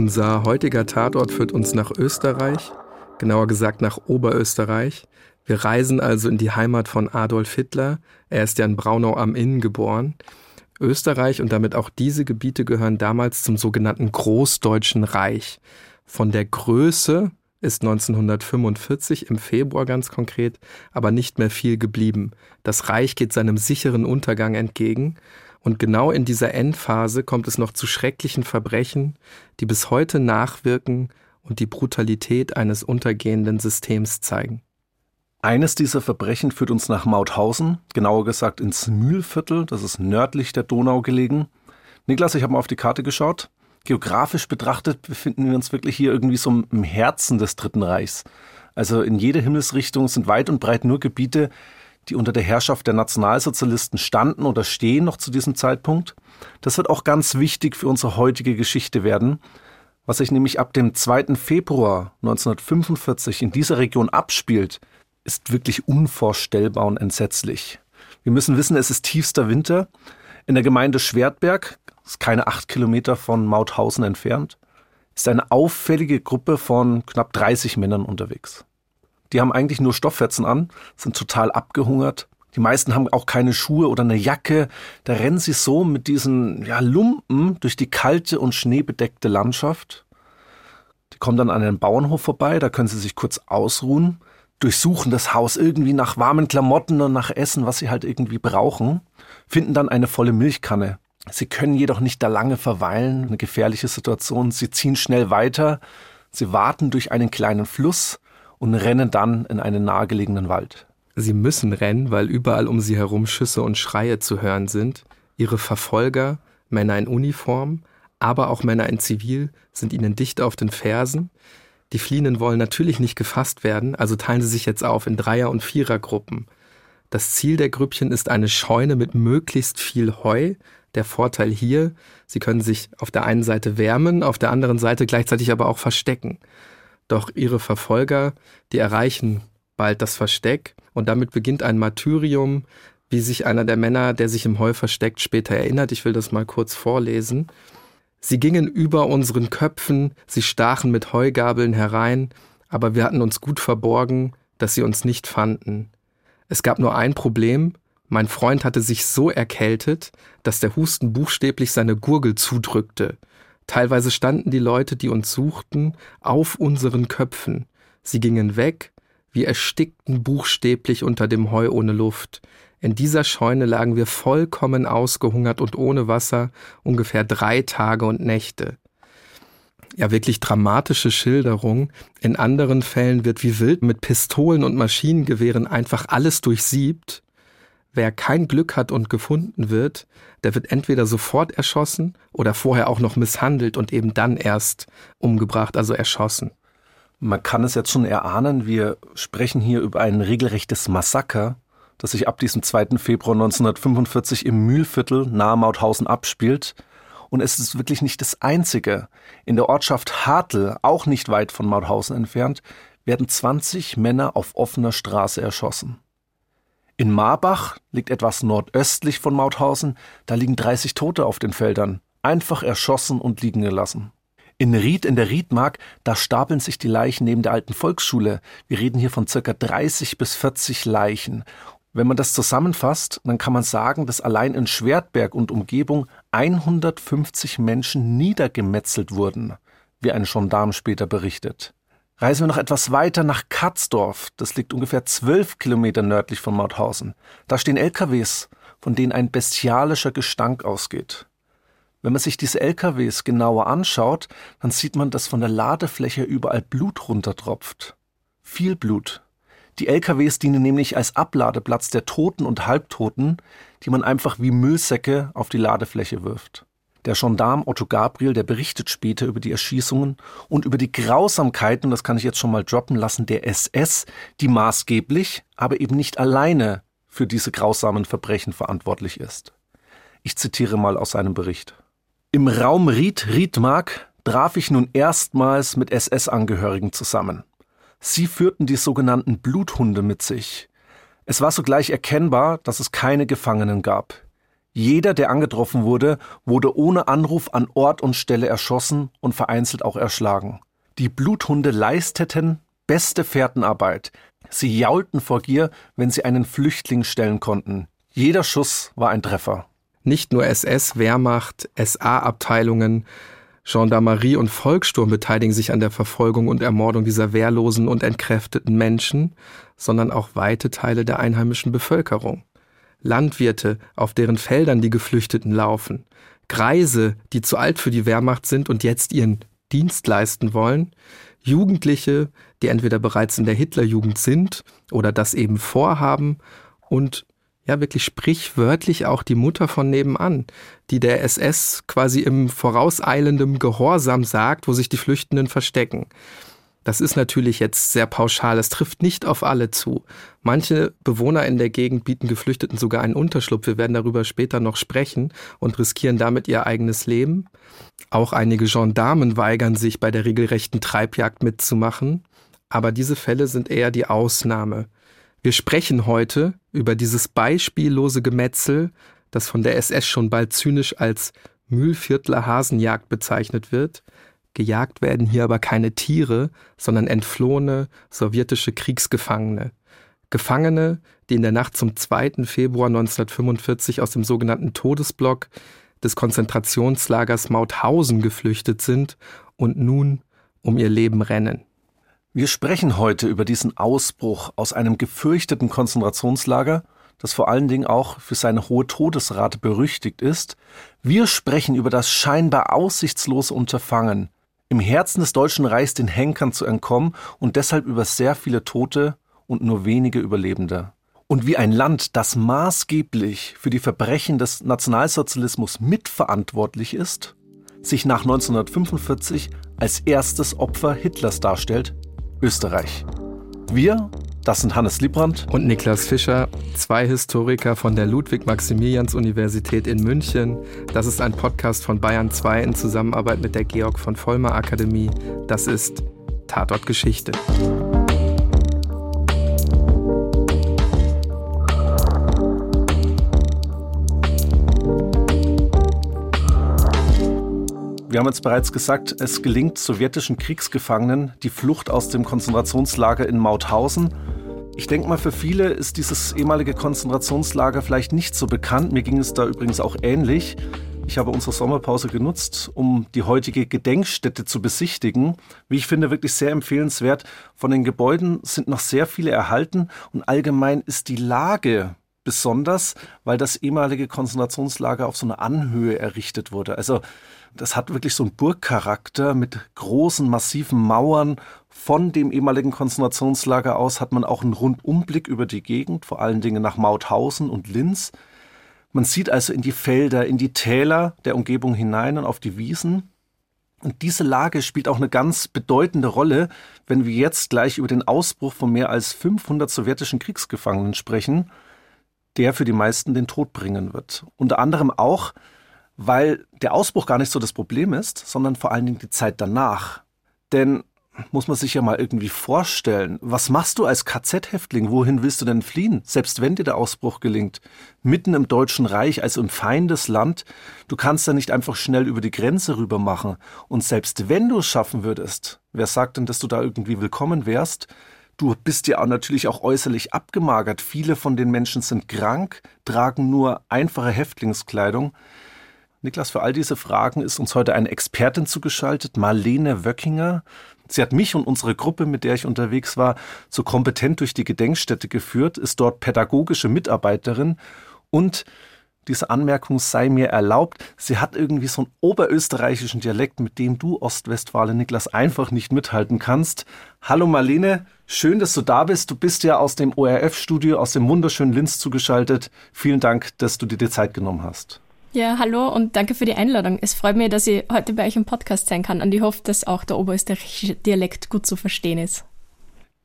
Unser heutiger Tatort führt uns nach Österreich, genauer gesagt nach Oberösterreich. Wir reisen also in die Heimat von Adolf Hitler. Er ist ja in Braunau am Inn geboren. Österreich und damit auch diese Gebiete gehören damals zum sogenannten Großdeutschen Reich. Von der Größe ist 1945 im Februar ganz konkret aber nicht mehr viel geblieben. Das Reich geht seinem sicheren Untergang entgegen und genau in dieser Endphase kommt es noch zu schrecklichen Verbrechen, die bis heute nachwirken und die Brutalität eines untergehenden Systems zeigen. Eines dieser Verbrechen führt uns nach Mauthausen, genauer gesagt ins Mühlviertel, das ist nördlich der Donau gelegen. Niklas, ich habe mal auf die Karte geschaut. Geografisch betrachtet befinden wir uns wirklich hier irgendwie so im Herzen des Dritten Reichs. Also in jede Himmelsrichtung sind weit und breit nur Gebiete, die unter der Herrschaft der Nationalsozialisten standen oder stehen noch zu diesem Zeitpunkt. Das wird auch ganz wichtig für unsere heutige Geschichte werden. Was sich nämlich ab dem 2. Februar 1945 in dieser Region abspielt, ist wirklich unvorstellbar und entsetzlich. Wir müssen wissen, es ist tiefster Winter. In der Gemeinde Schwertberg, ist keine acht Kilometer von Mauthausen entfernt, ist eine auffällige Gruppe von knapp 30 Männern unterwegs. Die haben eigentlich nur Stofffetzen an, sind total abgehungert. Die meisten haben auch keine Schuhe oder eine Jacke. Da rennen sie so mit diesen ja, Lumpen durch die kalte und schneebedeckte Landschaft. Die kommen dann an einen Bauernhof vorbei, da können sie sich kurz ausruhen, durchsuchen das Haus irgendwie nach warmen Klamotten und nach Essen, was sie halt irgendwie brauchen, finden dann eine volle Milchkanne. Sie können jedoch nicht da lange verweilen, eine gefährliche Situation. Sie ziehen schnell weiter, sie warten durch einen kleinen Fluss, und rennen dann in einen nahegelegenen Wald. Sie müssen rennen, weil überall um sie herum Schüsse und Schreie zu hören sind. Ihre Verfolger, Männer in Uniform, aber auch Männer in Zivil, sind ihnen dicht auf den Fersen. Die Fliehenden wollen natürlich nicht gefasst werden, also teilen sie sich jetzt auf in Dreier- und Vierergruppen. Das Ziel der Grüppchen ist eine Scheune mit möglichst viel Heu. Der Vorteil hier, sie können sich auf der einen Seite wärmen, auf der anderen Seite gleichzeitig aber auch verstecken. Doch ihre Verfolger, die erreichen bald das Versteck und damit beginnt ein Martyrium, wie sich einer der Männer, der sich im Heu versteckt, später erinnert. Ich will das mal kurz vorlesen. Sie gingen über unseren Köpfen, sie stachen mit Heugabeln herein, aber wir hatten uns gut verborgen, dass sie uns nicht fanden. Es gab nur ein Problem, mein Freund hatte sich so erkältet, dass der Husten buchstäblich seine Gurgel zudrückte. Teilweise standen die Leute, die uns suchten, auf unseren Köpfen. Sie gingen weg, wir erstickten buchstäblich unter dem Heu ohne Luft. In dieser Scheune lagen wir vollkommen ausgehungert und ohne Wasser ungefähr drei Tage und Nächte. Ja, wirklich dramatische Schilderung. In anderen Fällen wird wie wild mit Pistolen und Maschinengewehren einfach alles durchsiebt. Wer kein Glück hat und gefunden wird, der wird entweder sofort erschossen oder vorher auch noch misshandelt und eben dann erst umgebracht, also erschossen. Man kann es jetzt schon erahnen, wir sprechen hier über ein regelrechtes Massaker, das sich ab diesem 2. Februar 1945 im Mühlviertel nahe Mauthausen abspielt. Und es ist wirklich nicht das einzige. In der Ortschaft Hartl, auch nicht weit von Mauthausen entfernt, werden 20 Männer auf offener Straße erschossen. In Marbach liegt etwas nordöstlich von Mauthausen, da liegen 30 Tote auf den Feldern, einfach erschossen und liegen gelassen. In Ried in der Riedmark, da stapeln sich die Leichen neben der alten Volksschule. Wir reden hier von circa 30 bis 40 Leichen. Wenn man das zusammenfasst, dann kann man sagen, dass allein in Schwertberg und Umgebung 150 Menschen niedergemetzelt wurden, wie ein Gendarm später berichtet. Reisen wir noch etwas weiter nach Katzdorf. Das liegt ungefähr zwölf Kilometer nördlich von Mauthausen. Da stehen LKWs, von denen ein bestialischer Gestank ausgeht. Wenn man sich diese LKWs genauer anschaut, dann sieht man, dass von der Ladefläche überall Blut runtertropft. Viel Blut. Die LKWs dienen nämlich als Abladeplatz der Toten und Halbtoten, die man einfach wie Müllsäcke auf die Ladefläche wirft. Der Gendarm Otto Gabriel, der berichtet später über die Erschießungen und über die Grausamkeiten, das kann ich jetzt schon mal droppen lassen, der SS, die maßgeblich, aber eben nicht alleine für diese grausamen Verbrechen verantwortlich ist. Ich zitiere mal aus seinem Bericht. Im Raum Ried-Riedmark traf ich nun erstmals mit SS-Angehörigen zusammen. Sie führten die sogenannten Bluthunde mit sich. Es war sogleich erkennbar, dass es keine Gefangenen gab. Jeder, der angetroffen wurde, wurde ohne Anruf an Ort und Stelle erschossen und vereinzelt auch erschlagen. Die Bluthunde leisteten beste Fährtenarbeit. Sie jaulten vor Gier, wenn sie einen Flüchtling stellen konnten. Jeder Schuss war ein Treffer. Nicht nur SS, Wehrmacht, SA-Abteilungen, Gendarmerie und Volkssturm beteiligen sich an der Verfolgung und Ermordung dieser wehrlosen und entkräfteten Menschen, sondern auch weite Teile der einheimischen Bevölkerung. Landwirte, auf deren Feldern die Geflüchteten laufen, Greise, die zu alt für die Wehrmacht sind und jetzt ihren Dienst leisten wollen, Jugendliche, die entweder bereits in der Hitlerjugend sind oder das eben vorhaben und ja wirklich sprichwörtlich auch die Mutter von nebenan, die der SS quasi im vorauseilendem Gehorsam sagt, wo sich die Flüchtenden verstecken. Das ist natürlich jetzt sehr pauschal, es trifft nicht auf alle zu. Manche Bewohner in der Gegend bieten Geflüchteten sogar einen Unterschlupf, wir werden darüber später noch sprechen, und riskieren damit ihr eigenes Leben. Auch einige Gendarmen weigern sich, bei der regelrechten Treibjagd mitzumachen, aber diese Fälle sind eher die Ausnahme. Wir sprechen heute über dieses beispiellose Gemetzel, das von der SS schon bald zynisch als Mühlviertler Hasenjagd bezeichnet wird. Gejagt werden hier aber keine Tiere, sondern entflohene sowjetische Kriegsgefangene. Gefangene, die in der Nacht zum 2. Februar 1945 aus dem sogenannten Todesblock des Konzentrationslagers Mauthausen geflüchtet sind und nun um ihr Leben rennen. Wir sprechen heute über diesen Ausbruch aus einem gefürchteten Konzentrationslager, das vor allen Dingen auch für seine hohe Todesrate berüchtigt ist. Wir sprechen über das scheinbar aussichtslose Unterfangen, im Herzen des Deutschen Reichs den Henkern zu entkommen und deshalb über sehr viele Tote und nur wenige Überlebende. Und wie ein Land, das maßgeblich für die Verbrechen des Nationalsozialismus mitverantwortlich ist, sich nach 1945 als erstes Opfer Hitlers darstellt, Österreich. Wir, das sind Hannes Liebrandt und Niklas Fischer, zwei Historiker von der Ludwig-Maximilians-Universität in München. Das ist ein Podcast von Bayern 2 in Zusammenarbeit mit der Georg von Vollmer Akademie. Das ist Tatort Geschichte. Wir haben jetzt bereits gesagt, es gelingt sowjetischen Kriegsgefangenen die Flucht aus dem Konzentrationslager in Mauthausen. Ich denke mal, für viele ist dieses ehemalige Konzentrationslager vielleicht nicht so bekannt. Mir ging es da übrigens auch ähnlich. Ich habe unsere Sommerpause genutzt, um die heutige Gedenkstätte zu besichtigen. Wie ich finde, wirklich sehr empfehlenswert. Von den Gebäuden sind noch sehr viele erhalten und allgemein ist die Lage besonders, weil das ehemalige Konzentrationslager auf so einer Anhöhe errichtet wurde. Also das hat wirklich so einen Burgcharakter mit großen, massiven Mauern. Von dem ehemaligen Konzentrationslager aus hat man auch einen Rundumblick über die Gegend, vor allen Dingen nach Mauthausen und Linz. Man sieht also in die Felder, in die Täler der Umgebung hinein und auf die Wiesen. Und diese Lage spielt auch eine ganz bedeutende Rolle, wenn wir jetzt gleich über den Ausbruch von mehr als 500 sowjetischen Kriegsgefangenen sprechen, der für die meisten den Tod bringen wird. Unter anderem auch, weil der Ausbruch gar nicht so das Problem ist, sondern vor allen Dingen die Zeit danach. Denn muss man sich ja mal irgendwie vorstellen, was machst du als KZ-Häftling? Wohin willst du denn fliehen? Selbst wenn dir der Ausbruch gelingt, mitten im Deutschen Reich, also im Feindesland, du kannst ja nicht einfach schnell über die Grenze rüber machen. Und selbst wenn du es schaffen würdest, wer sagt denn, dass du da irgendwie willkommen wärst? Du bist ja natürlich auch äußerlich abgemagert. Viele von den Menschen sind krank, tragen nur einfache Häftlingskleidung. Niklas, für all diese Fragen ist uns heute eine Expertin zugeschaltet, Marlene Wöckinger. Sie hat mich und unsere Gruppe, mit der ich unterwegs war, so kompetent durch die Gedenkstätte geführt, ist dort pädagogische Mitarbeiterin und diese Anmerkung sei mir erlaubt. Sie hat irgendwie so einen oberösterreichischen Dialekt, mit dem du Ostwestfalen, Niklas, einfach nicht mithalten kannst. Hallo Marlene, schön, dass du da bist. Du bist ja aus dem ORF-Studio, aus dem wunderschönen Linz zugeschaltet. Vielen Dank, dass du dir die Zeit genommen hast. Ja, hallo und danke für die Einladung. Es freut mich, dass ich heute bei euch im Podcast sein kann und ich hoffe, dass auch der oberösterreichische Dialekt gut zu verstehen ist.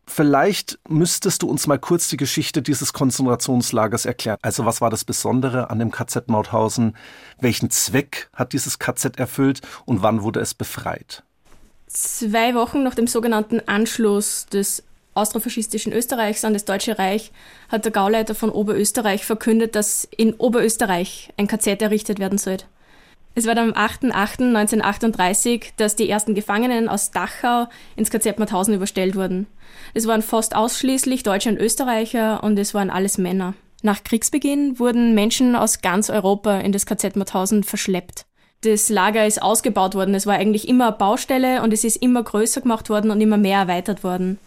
Vielleicht müsstest du uns mal kurz die Geschichte dieses Konzentrationslagers erklären. Also was war das Besondere an dem KZ Mauthausen? Welchen Zweck hat dieses KZ erfüllt und wann wurde es befreit? Zwei Wochen nach dem sogenannten Anschluss des austrofaschistischen Österreichs an das Deutsche Reich hat der Gauleiter von Oberösterreich verkündet, dass in Oberösterreich ein KZ errichtet werden soll. Es war dann am 8.8.1938, dass die ersten Gefangenen aus Dachau ins KZ Mauthausen überstellt wurden. Es waren fast ausschließlich Deutsche und Österreicher und es waren alles Männer. Nach Kriegsbeginn wurden Menschen aus ganz Europa in das KZ Mauthausen verschleppt. Das Lager ist ausgebaut worden. Es war eigentlich immer eine Baustelle und es ist immer größer gemacht worden und immer mehr erweitert worden.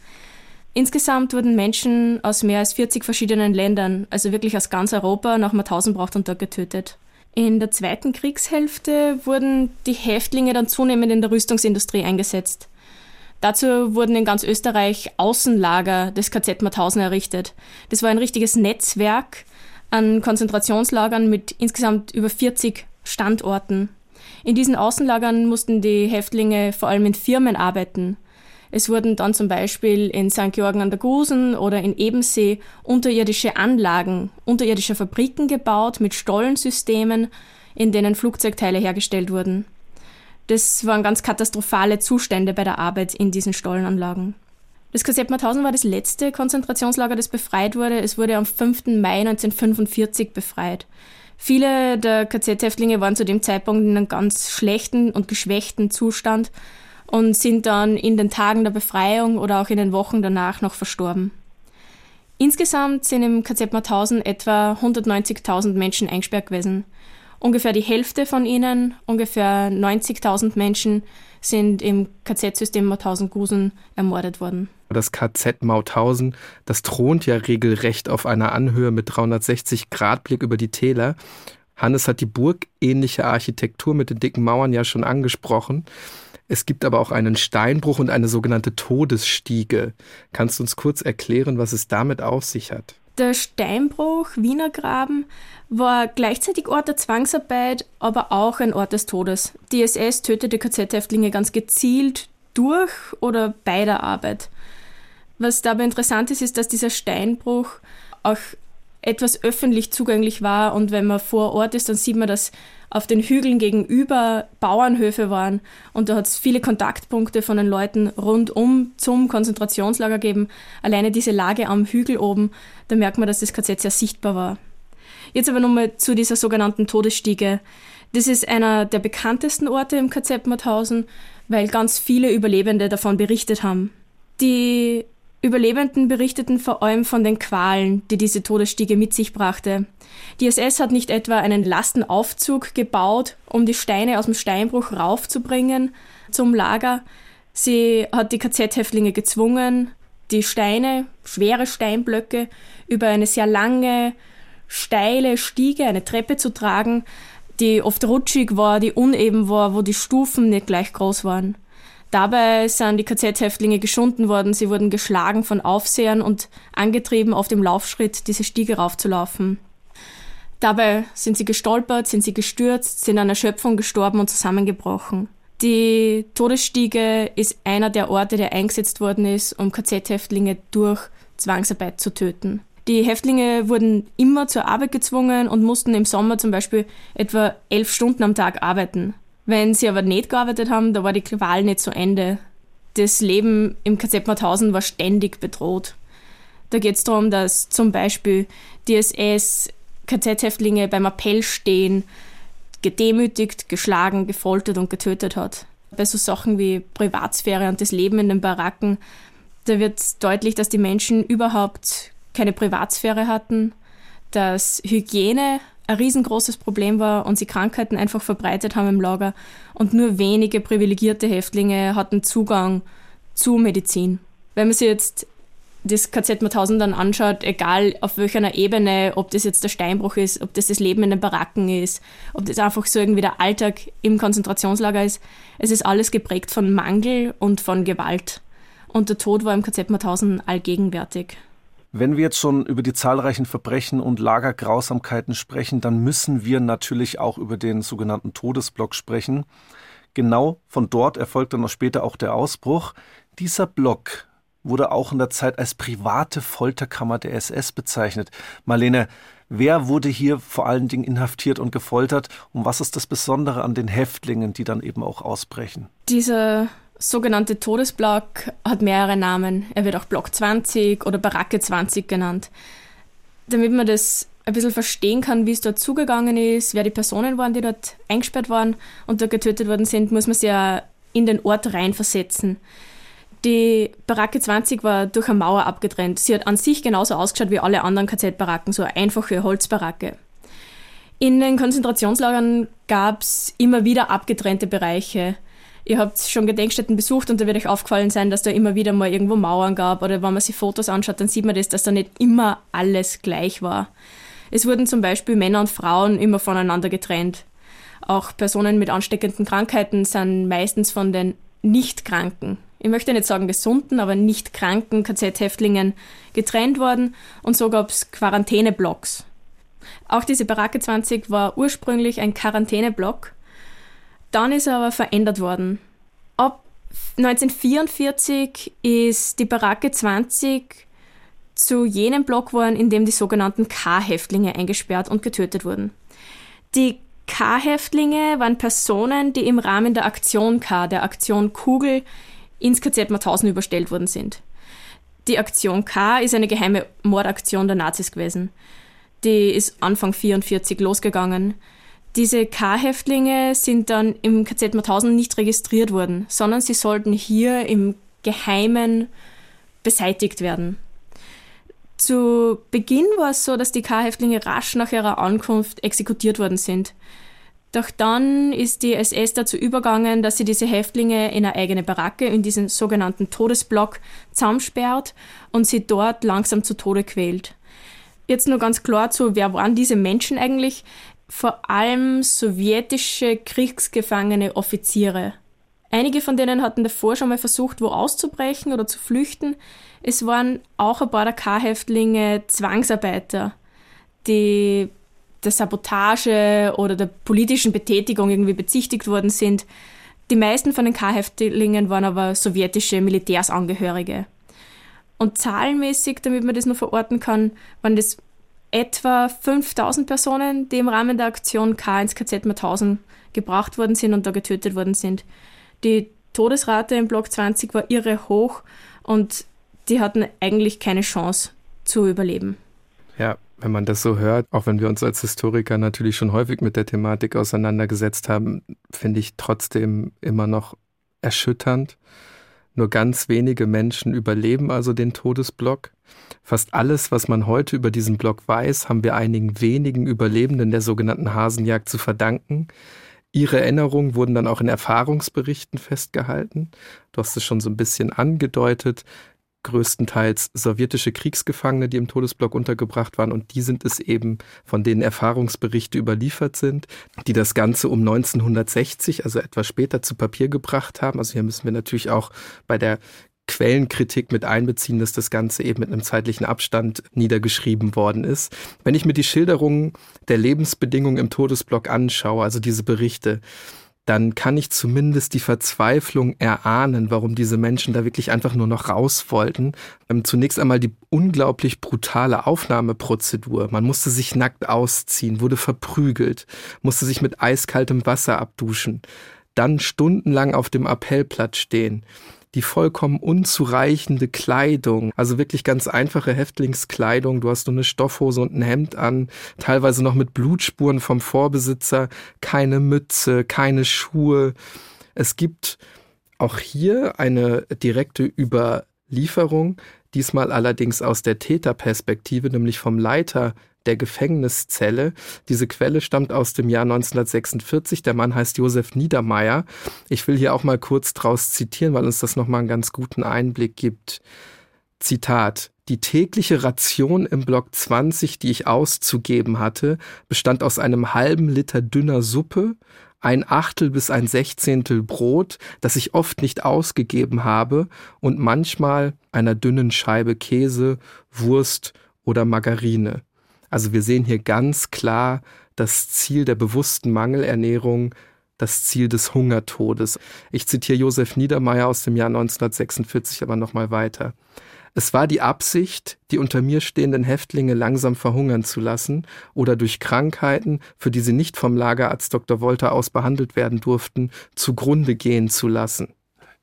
Insgesamt wurden Menschen aus mehr als 40 verschiedenen Ländern, also wirklich aus ganz Europa, nach Mauthausenbracht und dort getötet. In der zweiten Kriegshälfte wurden die Häftlinge dann zunehmend in der Rüstungsindustrie eingesetzt. Dazu wurden in ganz Österreich Außenlager des KZ Mauthausen errichtet. Das war ein richtiges Netzwerk an Konzentrationslagern mit insgesamt über 40 Standorten. In diesen Außenlagern mussten die Häftlinge vor allem in Firmen arbeiten. Es wurden dann zum Beispiel in St. Georgen an der Gusen oder in Ebensee unterirdische Anlagen, unterirdische Fabriken gebaut mit Stollensystemen, in denen Flugzeugteile hergestellt wurden. Das waren ganz katastrophale Zustände bei der Arbeit in diesen Stollenanlagen. Das KZ Mauthausen war das letzte Konzentrationslager, das befreit wurde. Es wurde am 5. Mai 1945 befreit. Viele der KZ-Häftlinge waren zu dem Zeitpunkt in einem ganz schlechten und geschwächten Zustand und sind dann in den Tagen der Befreiung oder auch in den Wochen danach noch verstorben. Insgesamt sind im KZ Mauthausen etwa 190.000 Menschen eingesperrt gewesen. Ungefähr die Hälfte von ihnen, ungefähr 90.000 Menschen, sind im KZ-System Mauthausen-Gusen ermordet worden. Das KZ Mauthausen, das thront ja regelrecht auf einer Anhöhe mit 360 Grad Blick über die Täler. Hannes hat die burgähnliche Architektur mit den dicken Mauern ja schon angesprochen. Es gibt aber auch einen Steinbruch und eine sogenannte Todesstiege. Kannst du uns kurz erklären, was es damit auf sich hat? Der Steinbruch Wiener Graben war gleichzeitig Ort der Zwangsarbeit, aber auch ein Ort des Todes. Die SS tötete KZ-Häftlinge ganz gezielt durch oder bei der Arbeit. Was dabei interessant ist, ist, dass dieser Steinbruch auch etwas öffentlich zugänglich war und wenn man vor Ort ist, dann sieht man, dass auf den Hügeln gegenüber Bauernhöfe waren und da hat es viele Kontaktpunkte von den Leuten rundum zum Konzentrationslager gegeben. Alleine diese Lage am Hügel oben, da merkt man, dass das KZ sehr sichtbar war. Jetzt aber nochmal zu dieser sogenannten Todesstiege. Das ist einer der bekanntesten Orte im KZ Mauthausen, weil ganz viele Überlebende davon berichtet haben. Die Überlebenden berichteten vor allem von den Qualen, die diese Todesstiege mit sich brachte. Die SS hat nicht etwa einen Lastenaufzug gebaut, um die Steine aus dem Steinbruch raufzubringen zum Lager. Sie hat die KZ-Häftlinge gezwungen, die Steine, schwere Steinblöcke, über eine sehr lange, steile Stiege, eine Treppe zu tragen, die oft rutschig war, die uneben war, wo die Stufen nicht gleich groß waren. Dabei sind die KZ-Häftlinge geschunden worden, sie wurden geschlagen von Aufsehern und angetrieben, auf dem Laufschritt diese Stiege raufzulaufen. Dabei sind sie gestolpert, sind sie gestürzt, sind an Erschöpfung gestorben und zusammengebrochen. Die Todesstiege ist einer der Orte, der eingesetzt worden ist, um KZ-Häftlinge durch Zwangsarbeit zu töten. Die Häftlinge wurden immer zur Arbeit gezwungen und mussten im Sommer zum Beispiel etwa elf Stunden am Tag arbeiten. Wenn sie aber nicht gearbeitet haben, da war die Qual nicht zu Ende. Das Leben im KZ Mauthausen war ständig bedroht. Da geht es darum, dass zum Beispiel die SS KZ-Häftlinge beim Appell stehen, gedemütigt, geschlagen, gefoltert und getötet hat. Bei so Sachen wie Privatsphäre und das Leben in den Baracken, da wird deutlich, dass die Menschen überhaupt keine Privatsphäre hatten, dass Hygiene ein riesengroßes Problem war und sie Krankheiten einfach verbreitet haben im Lager und nur wenige privilegierte Häftlinge hatten Zugang zu Medizin. Wenn man sich jetzt das KZ Mauthausen dann anschaut, egal auf welcher Ebene, ob das jetzt der Steinbruch ist, ob das das Leben in den Baracken ist, ob das einfach so irgendwie der Alltag im Konzentrationslager ist, es ist alles geprägt von Mangel und von Gewalt. Und der Tod war im KZ Mauthausen allgegenwärtig. Wenn wir jetzt schon über die zahlreichen Verbrechen und Lagergrausamkeiten sprechen, dann müssen wir natürlich auch über den sogenannten Todesblock sprechen. Genau von dort erfolgt dann noch später auch der Ausbruch. Dieser Block wurde auch in der Zeit als private Folterkammer der SS bezeichnet. Marlene, wer wurde hier vor allen Dingen inhaftiert und gefoltert und was ist das Besondere an den Häftlingen, die dann eben auch ausbrechen? Dieser sogenannte Todesblock hat mehrere Namen. Er wird auch Block 20 oder Baracke 20 genannt. Damit man das ein bisschen verstehen kann, wie es dort zugegangen ist, wer die Personen waren, die dort eingesperrt waren und dort getötet worden sind, muss man sich ja in den Ort reinversetzen. Die Baracke 20 war durch eine Mauer abgetrennt. Sie hat an sich genauso ausgeschaut wie alle anderen KZ-Baracken, so eine einfache Holzbaracke. In den Konzentrationslagern gab es immer wieder abgetrennte Bereiche. Ihr habt schon Gedenkstätten besucht und da wird euch aufgefallen sein, dass da immer wieder mal irgendwo Mauern gab oder wenn man sich Fotos anschaut, dann sieht man das, dass da nicht immer alles gleich war. Es wurden zum Beispiel Männer und Frauen immer voneinander getrennt. Auch Personen mit ansteckenden Krankheiten sind meistens von den Nicht-Kranken, ich möchte nicht sagen gesunden, aber nicht kranken KZ-Häftlingen getrennt worden und so gab es Quarantäneblocks. Auch diese Baracke 20 war ursprünglich ein Quarantäneblock dann ist er aber verändert worden. Ab 1944 ist die Baracke 20 zu jenem Block worden, in dem die sogenannten K-Häftlinge eingesperrt und getötet wurden. Die K-Häftlinge waren Personen, die im Rahmen der Aktion K, der Aktion Kugel, ins KZ Mauthausen überstellt worden sind. Die Aktion K ist eine geheime Mordaktion der Nazis gewesen. Die ist Anfang 1944 losgegangen. Diese K-Häftlinge sind dann im KZ Mauthausen nicht registriert worden, sondern sie sollten hier im Geheimen beseitigt werden. Zu Beginn war es so, dass die K-Häftlinge rasch nach ihrer Ankunft exekutiert worden sind. Doch dann ist die SS dazu übergegangen, dass sie diese Häftlinge in eine eigene Baracke, in diesen sogenannten Todesblock, zusammensperrt und sie dort langsam zu Tode quält. Jetzt nur ganz klar zu, wer waren diese Menschen eigentlich? Vor allem sowjetische kriegsgefangene Offiziere. Einige von denen hatten davor schon mal versucht, wo auszubrechen oder zu flüchten. Es waren auch ein paar der K-Häftlinge Zwangsarbeiter, die der Sabotage oder der politischen Betätigung irgendwie bezichtigt worden sind. Die meisten von den K-Häftlingen waren aber sowjetische Militärsangehörige. Und zahlenmäßig, damit man das nur verorten kann, waren das etwa 5000 Personen, die im Rahmen der Aktion K ins KZ Mauthausen gebracht worden sind und da getötet worden sind. Die Todesrate im Block 20 war irre hoch und die hatten eigentlich keine Chance zu überleben. Ja, wenn man das so hört, auch wenn wir uns als Historiker natürlich schon häufig mit der Thematik auseinandergesetzt haben, finde ich trotzdem immer noch erschütternd. Nur ganz wenige Menschen überleben also den Todesblock. Fast alles, was man heute über diesen Block weiß, haben wir einigen wenigen Überlebenden der sogenannten Hasenjagd zu verdanken. Ihre Erinnerungen wurden dann auch in Erfahrungsberichten festgehalten. Du hast es schon so ein bisschen angedeutet größtenteils sowjetische Kriegsgefangene, die im Todesblock untergebracht waren. Und die sind es eben, von denen Erfahrungsberichte überliefert sind, die das Ganze um 1960, also etwas später, zu Papier gebracht haben. Also hier müssen wir natürlich auch bei der Quellenkritik mit einbeziehen, dass das Ganze eben mit einem zeitlichen Abstand niedergeschrieben worden ist. Wenn ich mir die Schilderungen der Lebensbedingungen im Todesblock anschaue, also diese Berichte, dann kann ich zumindest die Verzweiflung erahnen, warum diese Menschen da wirklich einfach nur noch raus wollten. Ähm, zunächst einmal die unglaublich brutale Aufnahmeprozedur. Man musste sich nackt ausziehen, wurde verprügelt, musste sich mit eiskaltem Wasser abduschen, dann stundenlang auf dem Appellplatz stehen die vollkommen unzureichende Kleidung, also wirklich ganz einfache Häftlingskleidung. Du hast nur eine Stoffhose und ein Hemd an, teilweise noch mit Blutspuren vom Vorbesitzer, keine Mütze, keine Schuhe. Es gibt auch hier eine direkte Überlieferung, diesmal allerdings aus der Täterperspektive, nämlich vom Leiter der Gefängniszelle. Diese Quelle stammt aus dem Jahr 1946. Der Mann heißt Josef Niedermeyer. Ich will hier auch mal kurz draus zitieren, weil uns das nochmal einen ganz guten Einblick gibt. Zitat. Die tägliche Ration im Block 20, die ich auszugeben hatte, bestand aus einem halben Liter dünner Suppe, ein Achtel bis ein Sechzehntel Brot, das ich oft nicht ausgegeben habe, und manchmal einer dünnen Scheibe Käse, Wurst oder Margarine. Also wir sehen hier ganz klar das Ziel der bewussten Mangelernährung, das Ziel des Hungertodes. Ich zitiere Josef Niedermeyer aus dem Jahr 1946 aber nochmal weiter. Es war die Absicht, die unter mir stehenden Häftlinge langsam verhungern zu lassen oder durch Krankheiten, für die sie nicht vom Lagerarzt Dr. Wolter aus behandelt werden durften, zugrunde gehen zu lassen.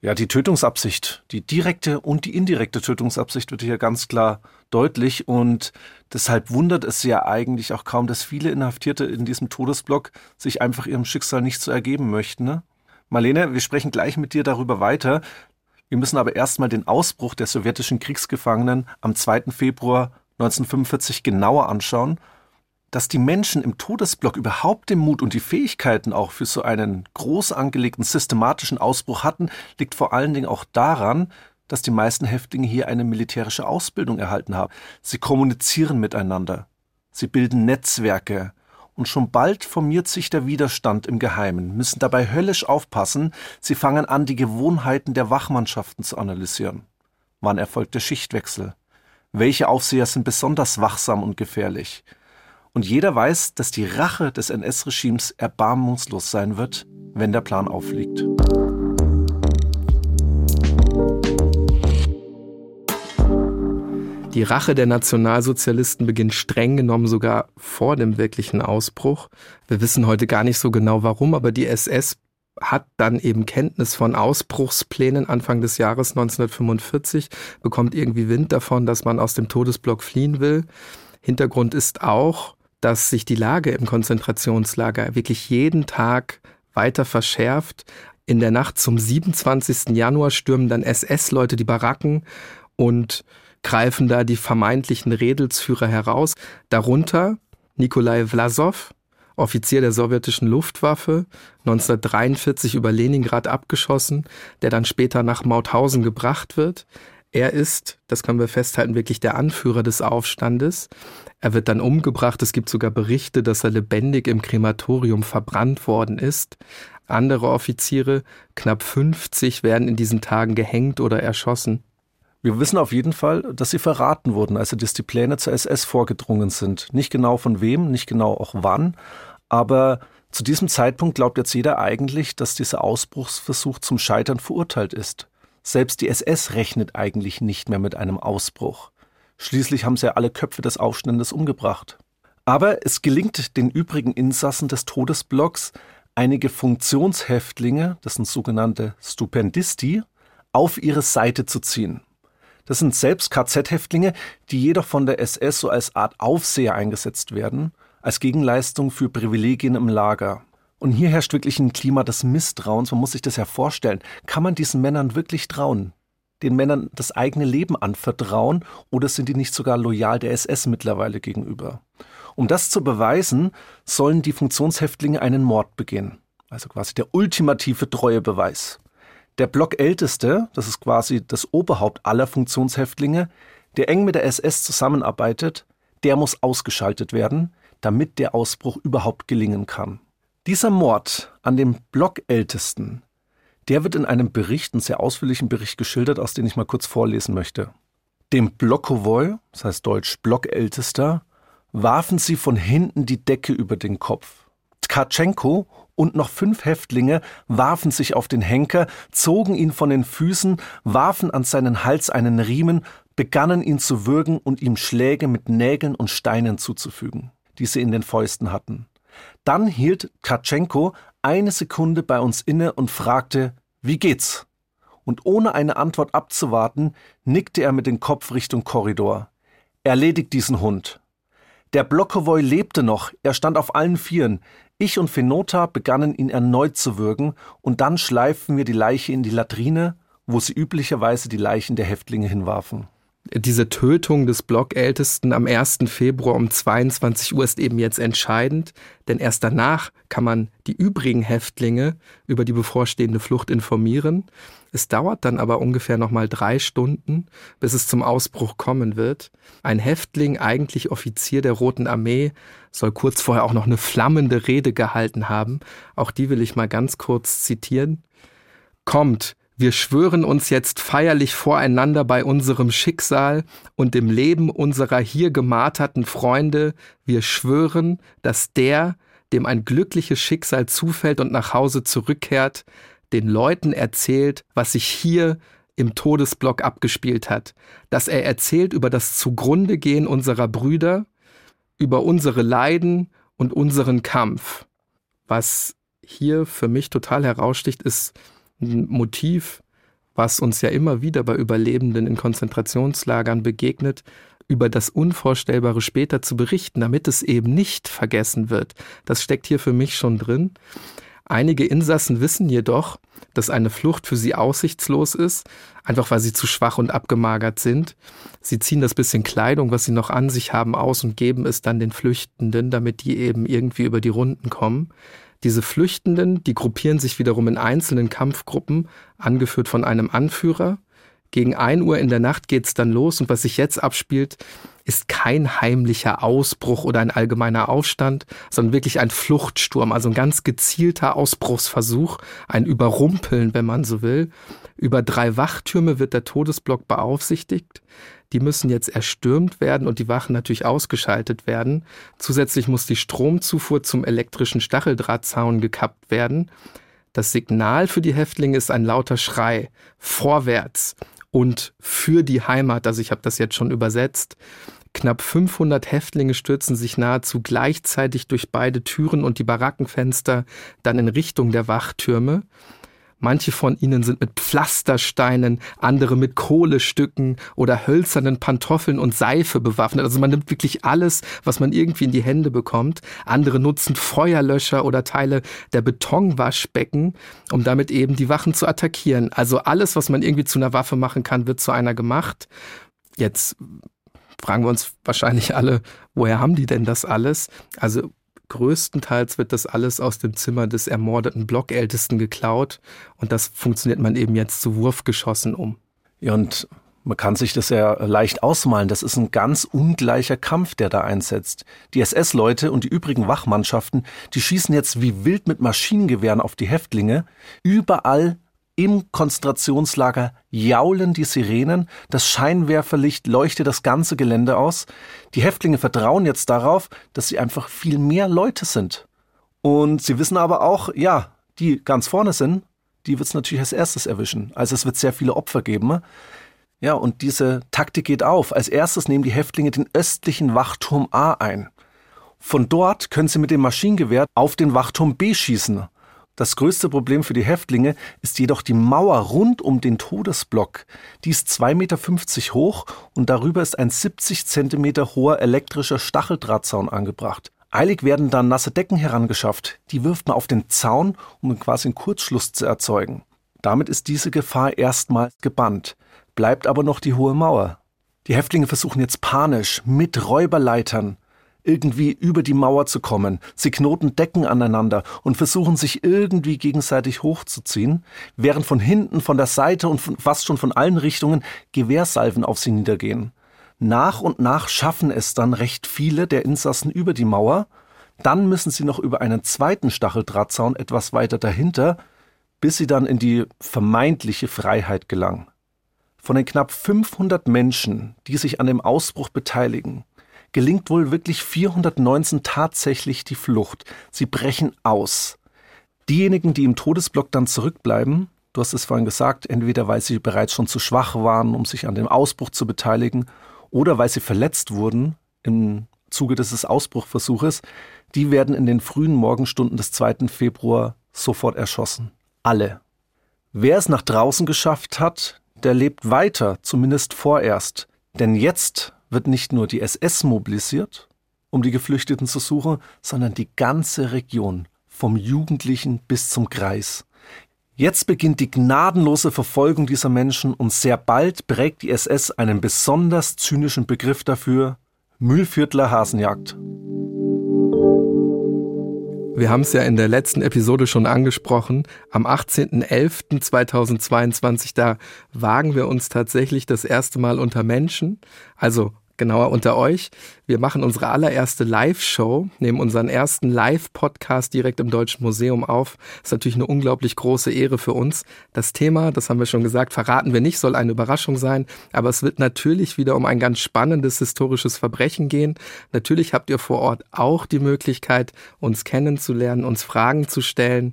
Ja, die Tötungsabsicht, die direkte und die indirekte Tötungsabsicht wird hier ganz klar deutlich und deshalb wundert es ja eigentlich auch kaum, dass viele Inhaftierte in diesem Todesblock sich einfach ihrem Schicksal nicht zu ergeben möchten. Ne? Marlene, wir sprechen gleich mit dir darüber weiter. Wir müssen aber erstmal den Ausbruch der sowjetischen Kriegsgefangenen am 2. Februar 1945 genauer anschauen dass die Menschen im Todesblock überhaupt den Mut und die Fähigkeiten auch für so einen groß angelegten systematischen Ausbruch hatten, liegt vor allen Dingen auch daran, dass die meisten Häftlinge hier eine militärische Ausbildung erhalten haben. Sie kommunizieren miteinander, sie bilden Netzwerke, und schon bald formiert sich der Widerstand im Geheimen, müssen dabei höllisch aufpassen, sie fangen an, die Gewohnheiten der Wachmannschaften zu analysieren. Wann erfolgt der Schichtwechsel? Welche Aufseher sind besonders wachsam und gefährlich? Und jeder weiß, dass die Rache des NS-Regimes erbarmungslos sein wird, wenn der Plan aufliegt. Die Rache der Nationalsozialisten beginnt streng genommen sogar vor dem wirklichen Ausbruch. Wir wissen heute gar nicht so genau warum, aber die SS hat dann eben Kenntnis von Ausbruchsplänen Anfang des Jahres 1945, bekommt irgendwie Wind davon, dass man aus dem Todesblock fliehen will. Hintergrund ist auch, dass sich die Lage im Konzentrationslager wirklich jeden Tag weiter verschärft. In der Nacht zum 27. Januar stürmen dann SS-Leute die Baracken und greifen da die vermeintlichen Redelsführer heraus. Darunter Nikolai Vlasov, Offizier der sowjetischen Luftwaffe, 1943 über Leningrad abgeschossen, der dann später nach Mauthausen gebracht wird. Er ist, das können wir festhalten, wirklich der Anführer des Aufstandes. Er wird dann umgebracht. Es gibt sogar Berichte, dass er lebendig im Krematorium verbrannt worden ist. Andere Offiziere, knapp 50, werden in diesen Tagen gehängt oder erschossen. Wir wissen auf jeden Fall, dass sie verraten wurden, dass die Pläne zur SS vorgedrungen sind. Nicht genau von wem, nicht genau auch wann, aber zu diesem Zeitpunkt glaubt jetzt jeder eigentlich, dass dieser Ausbruchsversuch zum Scheitern verurteilt ist. Selbst die SS rechnet eigentlich nicht mehr mit einem Ausbruch. Schließlich haben sie ja alle Köpfe des Aufstandes umgebracht. Aber es gelingt den übrigen Insassen des Todesblocks, einige Funktionshäftlinge, das sind sogenannte Stupendisti, auf ihre Seite zu ziehen. Das sind selbst KZ-Häftlinge, die jedoch von der SS so als Art Aufseher eingesetzt werden, als Gegenleistung für Privilegien im Lager. Und hier herrscht wirklich ein Klima des Misstrauens. Man muss sich das ja vorstellen. Kann man diesen Männern wirklich trauen? Den Männern das eigene Leben anvertrauen oder sind die nicht sogar loyal der SS mittlerweile gegenüber? Um das zu beweisen, sollen die Funktionshäftlinge einen Mord begehen. Also quasi der ultimative Treuebeweis. Der Blockälteste, das ist quasi das Oberhaupt aller Funktionshäftlinge, der eng mit der SS zusammenarbeitet, der muss ausgeschaltet werden, damit der Ausbruch überhaupt gelingen kann. Dieser Mord an dem Blockältesten, der wird in einem Bericht, einen sehr ausführlichen Bericht geschildert, aus dem ich mal kurz vorlesen möchte. Dem Blockowoi, das heißt deutsch Blockältester, warfen sie von hinten die Decke über den Kopf. Tkatschenko und noch fünf Häftlinge warfen sich auf den Henker, zogen ihn von den Füßen, warfen an seinen Hals einen Riemen, begannen ihn zu würgen und ihm Schläge mit Nägeln und Steinen zuzufügen, die sie in den Fäusten hatten. Dann hielt Katschenko eine Sekunde bei uns inne und fragte, wie geht's? Und ohne eine Antwort abzuwarten, nickte er mit dem Kopf Richtung Korridor. Erledigt diesen Hund. Der Blockowoi lebte noch, er stand auf allen Vieren. Ich und Fenota begannen ihn erneut zu würgen, und dann schleiften wir die Leiche in die Latrine, wo sie üblicherweise die Leichen der Häftlinge hinwarfen. Diese Tötung des Blockältesten am 1. Februar um 22 Uhr ist eben jetzt entscheidend, denn erst danach kann man die übrigen Häftlinge über die bevorstehende Flucht informieren. Es dauert dann aber ungefähr nochmal drei Stunden, bis es zum Ausbruch kommen wird. Ein Häftling, eigentlich Offizier der Roten Armee, soll kurz vorher auch noch eine flammende Rede gehalten haben. Auch die will ich mal ganz kurz zitieren. Kommt, wir schwören uns jetzt feierlich voreinander bei unserem Schicksal und dem Leben unserer hier gemarterten Freunde. Wir schwören, dass der, dem ein glückliches Schicksal zufällt und nach Hause zurückkehrt, den Leuten erzählt, was sich hier im Todesblock abgespielt hat, dass er erzählt über das Zugrundegehen unserer Brüder, über unsere Leiden und unseren Kampf. Was hier für mich total heraussticht, ist ein Motiv, was uns ja immer wieder bei Überlebenden in Konzentrationslagern begegnet, über das Unvorstellbare später zu berichten, damit es eben nicht vergessen wird. Das steckt hier für mich schon drin. Einige Insassen wissen jedoch, dass eine Flucht für sie aussichtslos ist, einfach weil sie zu schwach und abgemagert sind. Sie ziehen das bisschen Kleidung, was sie noch an sich haben, aus und geben es dann den Flüchtenden, damit die eben irgendwie über die Runden kommen. Diese Flüchtenden, die gruppieren sich wiederum in einzelnen Kampfgruppen, angeführt von einem Anführer. Gegen ein Uhr in der Nacht geht's dann los und was sich jetzt abspielt, ist kein heimlicher Ausbruch oder ein allgemeiner Aufstand, sondern wirklich ein Fluchtsturm, also ein ganz gezielter Ausbruchsversuch, ein Überrumpeln, wenn man so will. Über drei Wachtürme wird der Todesblock beaufsichtigt. Die müssen jetzt erstürmt werden und die Wachen natürlich ausgeschaltet werden. Zusätzlich muss die Stromzufuhr zum elektrischen Stacheldrahtzaun gekappt werden. Das Signal für die Häftlinge ist ein lauter Schrei. Vorwärts und für die Heimat, also ich habe das jetzt schon übersetzt. Knapp 500 Häftlinge stürzen sich nahezu gleichzeitig durch beide Türen und die Barackenfenster dann in Richtung der Wachtürme. Manche von ihnen sind mit Pflastersteinen, andere mit Kohlestücken oder hölzernen Pantoffeln und Seife bewaffnet. Also man nimmt wirklich alles, was man irgendwie in die Hände bekommt. Andere nutzen Feuerlöscher oder Teile der Betonwaschbecken, um damit eben die Wachen zu attackieren. Also alles, was man irgendwie zu einer Waffe machen kann, wird zu einer gemacht. Jetzt fragen wir uns wahrscheinlich alle, woher haben die denn das alles? Also größtenteils wird das alles aus dem Zimmer des ermordeten Blockältesten geklaut und das funktioniert man eben jetzt zu Wurfgeschossen um. Ja, und man kann sich das ja leicht ausmalen. Das ist ein ganz ungleicher Kampf, der da einsetzt. Die SS-Leute und die übrigen Wachmannschaften, die schießen jetzt wie wild mit Maschinengewehren auf die Häftlinge. Überall im Konzentrationslager jaulen die Sirenen, das Scheinwerferlicht leuchtet das ganze Gelände aus. Die Häftlinge vertrauen jetzt darauf, dass sie einfach viel mehr Leute sind. Und sie wissen aber auch, ja, die ganz vorne sind, die wird es natürlich als erstes erwischen. Also es wird sehr viele Opfer geben. Ja, und diese Taktik geht auf. Als erstes nehmen die Häftlinge den östlichen Wachturm A ein. Von dort können sie mit dem Maschinengewehr auf den Wachturm B schießen. Das größte Problem für die Häftlinge ist jedoch die Mauer rund um den Todesblock. Die ist 2,50 Meter hoch und darüber ist ein 70 Zentimeter hoher elektrischer Stacheldrahtzaun angebracht. Eilig werden dann nasse Decken herangeschafft. Die wirft man auf den Zaun, um quasi einen Kurzschluss zu erzeugen. Damit ist diese Gefahr erstmals gebannt. Bleibt aber noch die hohe Mauer. Die Häftlinge versuchen jetzt panisch mit Räuberleitern irgendwie über die Mauer zu kommen. Sie knoten Decken aneinander und versuchen sich irgendwie gegenseitig hochzuziehen, während von hinten, von der Seite und von, fast schon von allen Richtungen Gewehrsalven auf sie niedergehen. Nach und nach schaffen es dann recht viele der Insassen über die Mauer, dann müssen sie noch über einen zweiten Stacheldrahtzaun etwas weiter dahinter, bis sie dann in die vermeintliche Freiheit gelangen. Von den knapp 500 Menschen, die sich an dem Ausbruch beteiligen, gelingt wohl wirklich 419 tatsächlich die Flucht. Sie brechen aus. Diejenigen, die im Todesblock dann zurückbleiben, du hast es vorhin gesagt, entweder weil sie bereits schon zu schwach waren, um sich an dem Ausbruch zu beteiligen, oder weil sie verletzt wurden im Zuge dieses Ausbruchversuches, die werden in den frühen Morgenstunden des 2. Februar sofort erschossen. Alle. Wer es nach draußen geschafft hat, der lebt weiter, zumindest vorerst. Denn jetzt wird nicht nur die SS mobilisiert, um die Geflüchteten zu suchen, sondern die ganze Region, vom Jugendlichen bis zum Kreis. Jetzt beginnt die gnadenlose Verfolgung dieser Menschen und sehr bald prägt die SS einen besonders zynischen Begriff dafür, Mühlviertler Hasenjagd. Wir haben es ja in der letzten Episode schon angesprochen. Am 18.11.2022, da wagen wir uns tatsächlich das erste Mal unter Menschen, also genauer unter euch. Wir machen unsere allererste Live-Show, nehmen unseren ersten Live-Podcast direkt im Deutschen Museum auf. Das ist natürlich eine unglaublich große Ehre für uns. Das Thema, das haben wir schon gesagt, verraten wir nicht, soll eine Überraschung sein, aber es wird natürlich wieder um ein ganz spannendes historisches Verbrechen gehen. Natürlich habt ihr vor Ort auch die Möglichkeit, uns kennenzulernen, uns Fragen zu stellen.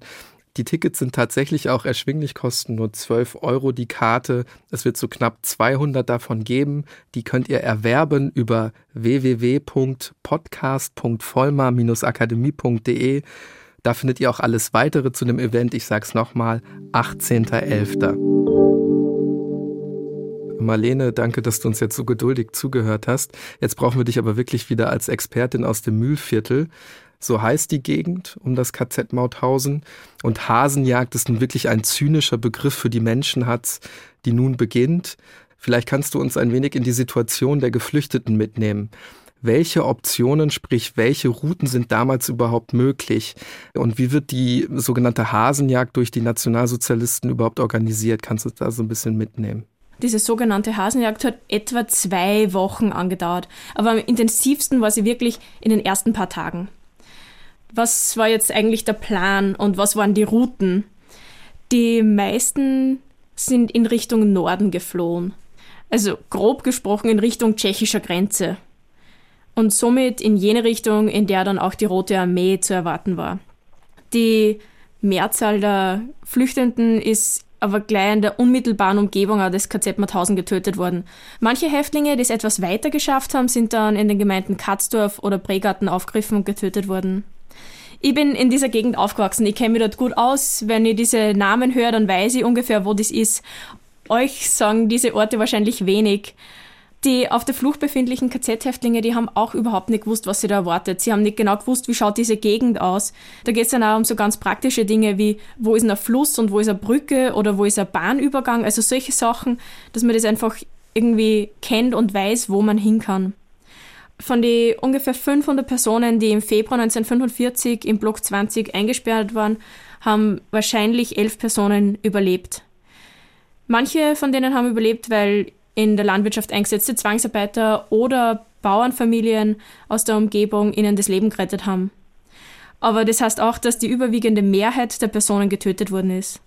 Die Tickets sind tatsächlich auch erschwinglich, kosten nur 12 Euro die Karte. Es wird so knapp 200 davon geben. Die könnt ihr erwerben über www.podcast.vollmar-akademie.de. Da findet ihr auch alles weitere zu dem Event. Ich sag's nochmal, 18.11. Marlene, danke, dass du uns jetzt so geduldig zugehört hast. Jetzt brauchen wir dich aber wirklich wieder als Expertin aus dem Mühlviertel. So heißt die Gegend um das KZ Mauthausen. Und Hasenjagd ist nun wirklich ein zynischer Begriff für die Menschenhatz, die nun beginnt. Vielleicht kannst du uns ein wenig in die Situation der Geflüchteten mitnehmen. Welche Optionen, sprich welche Routen sind damals überhaupt möglich? Und wie wird die sogenannte Hasenjagd durch die Nationalsozialisten überhaupt organisiert? Kannst du da so ein bisschen mitnehmen? Diese sogenannte Hasenjagd hat etwa zwei Wochen angedauert. Aber am intensivsten war sie wirklich in den ersten paar Tagen. Was war jetzt eigentlich der Plan und was waren die Routen? Die meisten sind in Richtung Norden geflohen. Also grob gesprochen in Richtung tschechischer Grenze und somit in jene Richtung, in der dann auch die Rote Armee zu erwarten war. Die Mehrzahl der Flüchtenden ist aber gleich in der unmittelbaren Umgebung des KZ Mauthausen getötet worden. Manche Häftlinge, die es etwas weiter geschafft haben, sind dann in den Gemeinden Katzdorf oder Bregarten aufgegriffen und getötet worden. Ich bin in dieser Gegend aufgewachsen, ich kenne mich dort gut aus. Wenn ich diese Namen höre, dann weiß ich ungefähr, wo das ist. Euch sagen diese Orte wahrscheinlich wenig die auf der Flucht befindlichen KZ-Häftlinge, die haben auch überhaupt nicht gewusst, was sie da erwartet. Sie haben nicht genau gewusst, wie schaut diese Gegend aus. Da geht es dann auch um so ganz praktische Dinge wie, wo ist ein Fluss und wo ist eine Brücke oder wo ist ein Bahnübergang. Also solche Sachen, dass man das einfach irgendwie kennt und weiß, wo man hin kann. Von den ungefähr 500 Personen, die im Februar 1945 im Block 20 eingesperrt waren, haben wahrscheinlich elf Personen überlebt. Manche von denen haben überlebt, weil in der Landwirtschaft eingesetzte Zwangsarbeiter oder Bauernfamilien aus der Umgebung ihnen das Leben gerettet haben. Aber das heißt auch, dass die überwiegende Mehrheit der Personen getötet worden ist.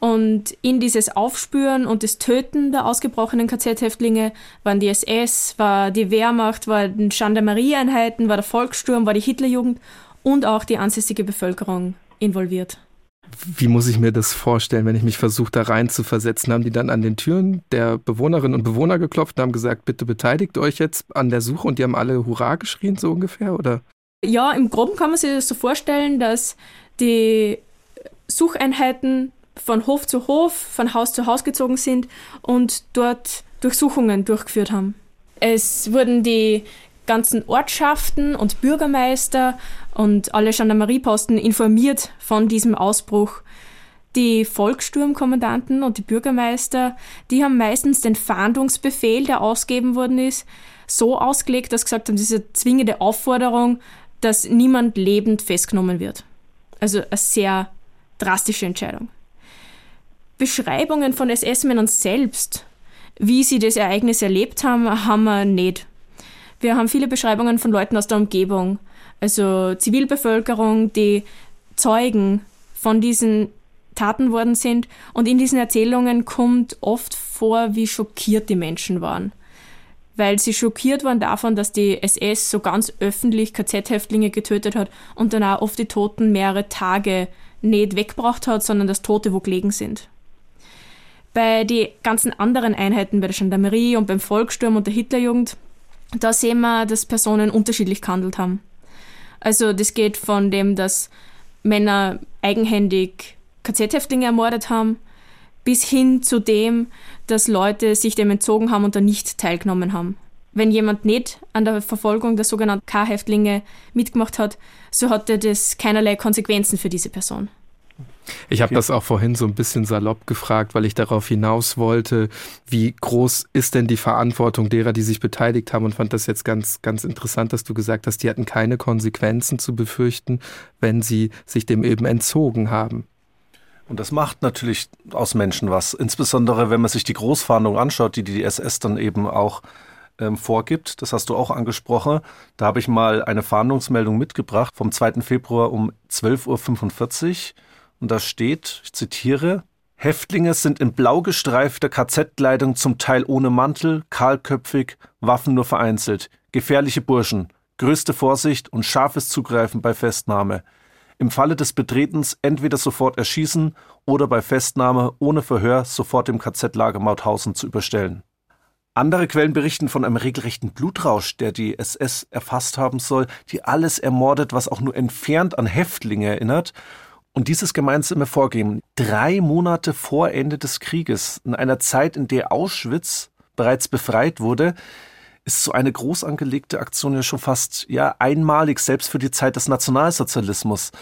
Und in dieses Aufspüren und das Töten der ausgebrochenen KZ-Häftlinge waren die SS, war die Wehrmacht, waren Gendarmerieeinheiten, war der Volkssturm, war die Hitlerjugend und auch die ansässige Bevölkerung involviert. Wie muss ich mir das vorstellen, wenn ich mich versuche, da rein zu versetzen? Haben die dann an den Türen der Bewohnerinnen und Bewohner geklopft und haben gesagt, bitte beteiligt euch jetzt an der Suche und die haben alle Hurra geschrien, so ungefähr, oder? Ja, im Groben kann man sich das so vorstellen, dass die Sucheinheiten von Hof zu Hof, von Haus zu Haus gezogen sind und dort Durchsuchungen durchgeführt haben. Es wurden die ganzen Ortschaften und Bürgermeister und alle Gendarmerieposten informiert von diesem Ausbruch. Die Volkssturmkommandanten und die Bürgermeister, die haben meistens den Fahndungsbefehl, der ausgegeben worden ist, so ausgelegt, dass gesagt haben, diese zwingende Aufforderung, dass niemand lebend festgenommen wird. Also eine sehr drastische Entscheidung. Beschreibungen von SS-Männern selbst, wie sie das Ereignis erlebt haben, haben wir nicht. Wir haben viele Beschreibungen von Leuten aus der Umgebung, also Zivilbevölkerung, die Zeugen von diesen Taten worden sind. Und in diesen Erzählungen kommt oft vor, wie schockiert die Menschen waren. Weil sie schockiert waren davon, dass die SS so ganz öffentlich KZ-Häftlinge getötet hat und dann auch oft die Toten mehrere Tage nicht weggebracht hat, sondern dass Tote wo gelegen sind. Bei den ganzen anderen Einheiten, bei der Gendarmerie und beim Volkssturm und der Hitlerjugend, da sehen wir, dass Personen unterschiedlich gehandelt haben. Also das geht von dem, dass Männer eigenhändig KZ-Häftlinge ermordet haben, bis hin zu dem, dass Leute sich dem entzogen haben und da nicht teilgenommen haben. Wenn jemand nicht an der Verfolgung der sogenannten K-Häftlinge mitgemacht hat, so hatte das keinerlei Konsequenzen für diese Person. Ich habe das auch vorhin so ein bisschen salopp gefragt, weil ich darauf hinaus wollte, wie groß ist denn die Verantwortung derer, die sich beteiligt haben und fand das jetzt ganz, ganz interessant, dass du gesagt hast, die hatten keine Konsequenzen zu befürchten, wenn sie sich dem eben entzogen haben. Und das macht natürlich aus Menschen was, insbesondere wenn man sich die Großfahndung anschaut, die die SS dann eben auch ähm, vorgibt. Das hast du auch angesprochen. Da habe ich mal eine Fahndungsmeldung mitgebracht vom 2. Februar um 12.45 Uhr. Und da steht, ich zitiere, Häftlinge sind in blau gestreifter KZ-Kleidung zum Teil ohne Mantel, kahlköpfig, Waffen nur vereinzelt. Gefährliche Burschen. Größte Vorsicht und scharfes Zugreifen bei Festnahme. Im Falle des Betretens entweder sofort erschießen oder bei Festnahme ohne Verhör sofort dem KZ-Lager Mauthausen zu überstellen. Andere Quellen berichten von einem regelrechten Blutrausch, der die SS erfasst haben soll, die alles ermordet, was auch nur entfernt an Häftlinge erinnert Und dieses gemeinsame Vorgehen, drei Monate vor Ende des Krieges, in einer Zeit, in der Auschwitz bereits befreit wurde, ist so eine groß angelegte Aktion ja schon fast ja einmalig, selbst für die Zeit des Nationalsozialismus.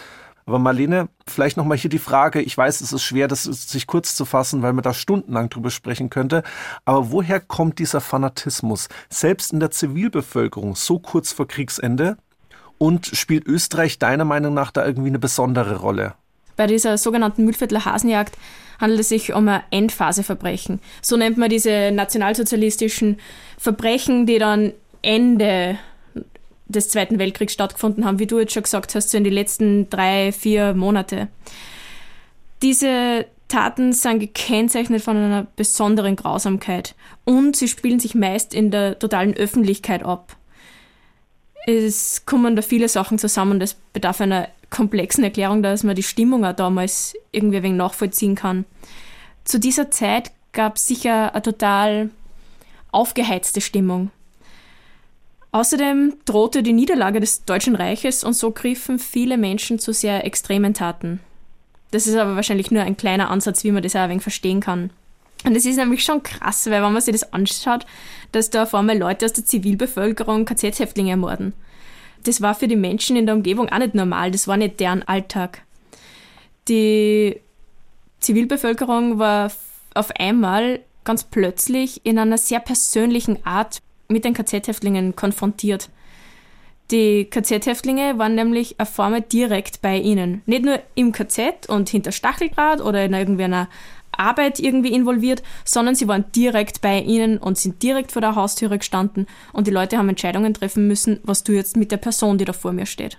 Aber Marlene, vielleicht nochmal hier die Frage, ich weiß, es ist schwer, das sich kurz zu fassen, weil man da stundenlang drüber sprechen könnte, aber woher kommt dieser Fanatismus, selbst in der Zivilbevölkerung, so kurz vor Kriegsende? Und spielt Österreich deiner Meinung nach da irgendwie eine besondere Rolle? Bei dieser sogenannten Mühlviertler Hasenjagd handelt es sich um ein Endphaseverbrechen. So nennt man diese nationalsozialistischen Verbrechen, die dann Ende des Zweiten Weltkriegs stattgefunden haben, wie du jetzt schon gesagt hast, so in den letzten drei, vier Monate. Diese Taten sind gekennzeichnet von einer besonderen Grausamkeit und sie spielen sich meist in der totalen Öffentlichkeit ab. Es kommen da viele Sachen zusammen, das bedarf einer komplexen Erklärung, dass man die Stimmung auch damals irgendwie ein wenig nachvollziehen kann. Zu dieser Zeit gab es sicher eine total aufgeheizte Stimmung. Außerdem drohte die Niederlage des Deutschen Reiches und so griffen viele Menschen zu sehr extremen Taten. Das ist aber wahrscheinlich nur ein kleiner Ansatz, wie man das auch ein wenig verstehen kann. Und es ist nämlich schon krass, weil wenn man sich das anschaut, dass da auf einmal Leute aus der Zivilbevölkerung KZ-Häftlinge ermorden. Das war für die Menschen in der Umgebung auch nicht normal, das war nicht deren Alltag. Die Zivilbevölkerung war auf einmal ganz plötzlich in einer sehr persönlichen Art mit den KZ-Häftlingen konfrontiert. Die KZ-Häftlinge waren nämlich auf einmal direkt bei ihnen. Nicht nur im KZ und hinter Stacheldraht oder in irgendeiner Arbeit irgendwie involviert, sondern sie waren direkt bei ihnen und sind direkt vor der Haustüre gestanden und die Leute haben Entscheidungen treffen müssen, was du jetzt mit der Person, die da vor mir steht.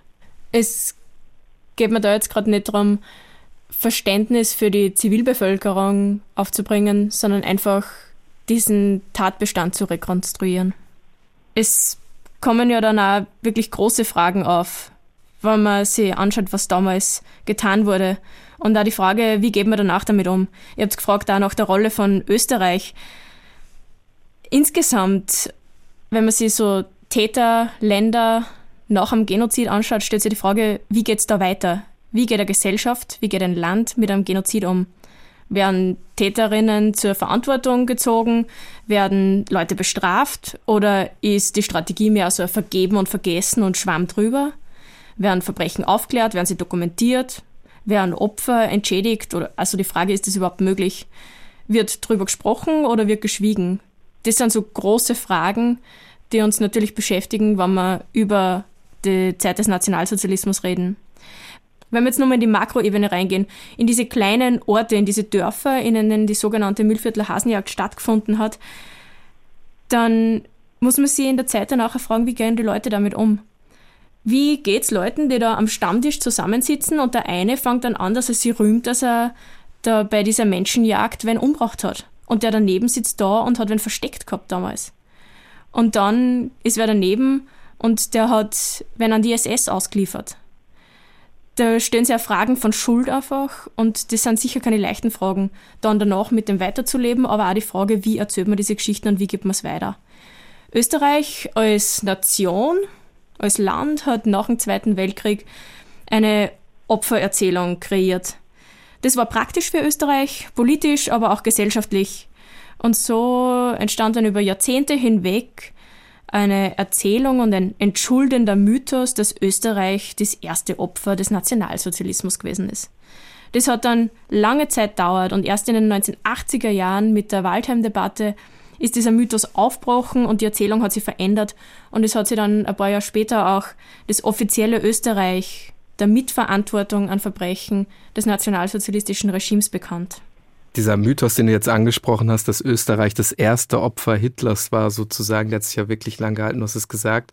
Es geht mir da jetzt gerade nicht darum, Verständnis für die Zivilbevölkerung aufzubringen, sondern einfach diesen Tatbestand zu rekonstruieren. Es kommen ja dann auch wirklich große Fragen auf, wenn man sich anschaut, was damals getan wurde. Und da die Frage, wie geht man danach damit um? Ihr habt gefragt auch nach der Rolle von Österreich. Insgesamt, wenn man sich so Täter, Länder nach dem Genozid anschaut, stellt sich die Frage, wie geht es da weiter? Wie geht eine Gesellschaft, wie geht ein Land mit einem Genozid um? Werden Täterinnen zur Verantwortung gezogen? Werden Leute bestraft? Oder ist die Strategie mehr so vergeben und vergessen und schwamm drüber? Werden Verbrechen aufklärt? Werden sie dokumentiert? Werden Opfer entschädigt? Oder, also die Frage, ist das überhaupt möglich? Wird drüber gesprochen oder wird geschwiegen? Das sind so große Fragen, die uns natürlich beschäftigen, wenn wir über die Zeit des Nationalsozialismus reden. Wenn wir jetzt nochmal in die Makroebene reingehen, in diese kleinen Orte, in diese Dörfer, in denen die sogenannte Mühlviertler Hasenjagd stattgefunden hat, dann muss man sich in der Zeit danach fragen, wie gehen die Leute damit um? Wie geht's Leuten, die da am Stammtisch zusammensitzen und der eine fängt dann an, dass er sie rühmt, dass er da bei dieser Menschenjagd wen umgebracht hat. Und der daneben sitzt da und hat wen versteckt gehabt damals. Und dann ist wer daneben und der hat wen an die SS ausgeliefert da stellen sich ja Fragen von Schuld einfach und das sind sicher keine leichten Fragen, dann danach mit dem weiterzuleben, aber auch die Frage, wie erzählt man diese Geschichten und wie gibt man es weiter. Österreich als Nation, als Land hat nach dem Zweiten Weltkrieg eine Opfererzählung kreiert. Das war praktisch für Österreich, politisch, aber auch gesellschaftlich. Und so entstand dann über Jahrzehnte hinweg eine Erzählung und ein entschuldender Mythos, dass Österreich das erste Opfer des Nationalsozialismus gewesen ist. Das hat dann lange Zeit dauert und erst in den 1980er Jahren mit der Waldheim-Debatte ist dieser Mythos aufgebrochen und die Erzählung hat sich verändert und es hat sich dann ein paar Jahre später auch das offizielle Österreich der Mitverantwortung an Verbrechen des nationalsozialistischen Regimes bekannt dieser Mythos, den du jetzt angesprochen hast, dass Österreich das erste Opfer Hitlers war, sozusagen, der hat sich ja wirklich lang gehalten, du hast es gesagt.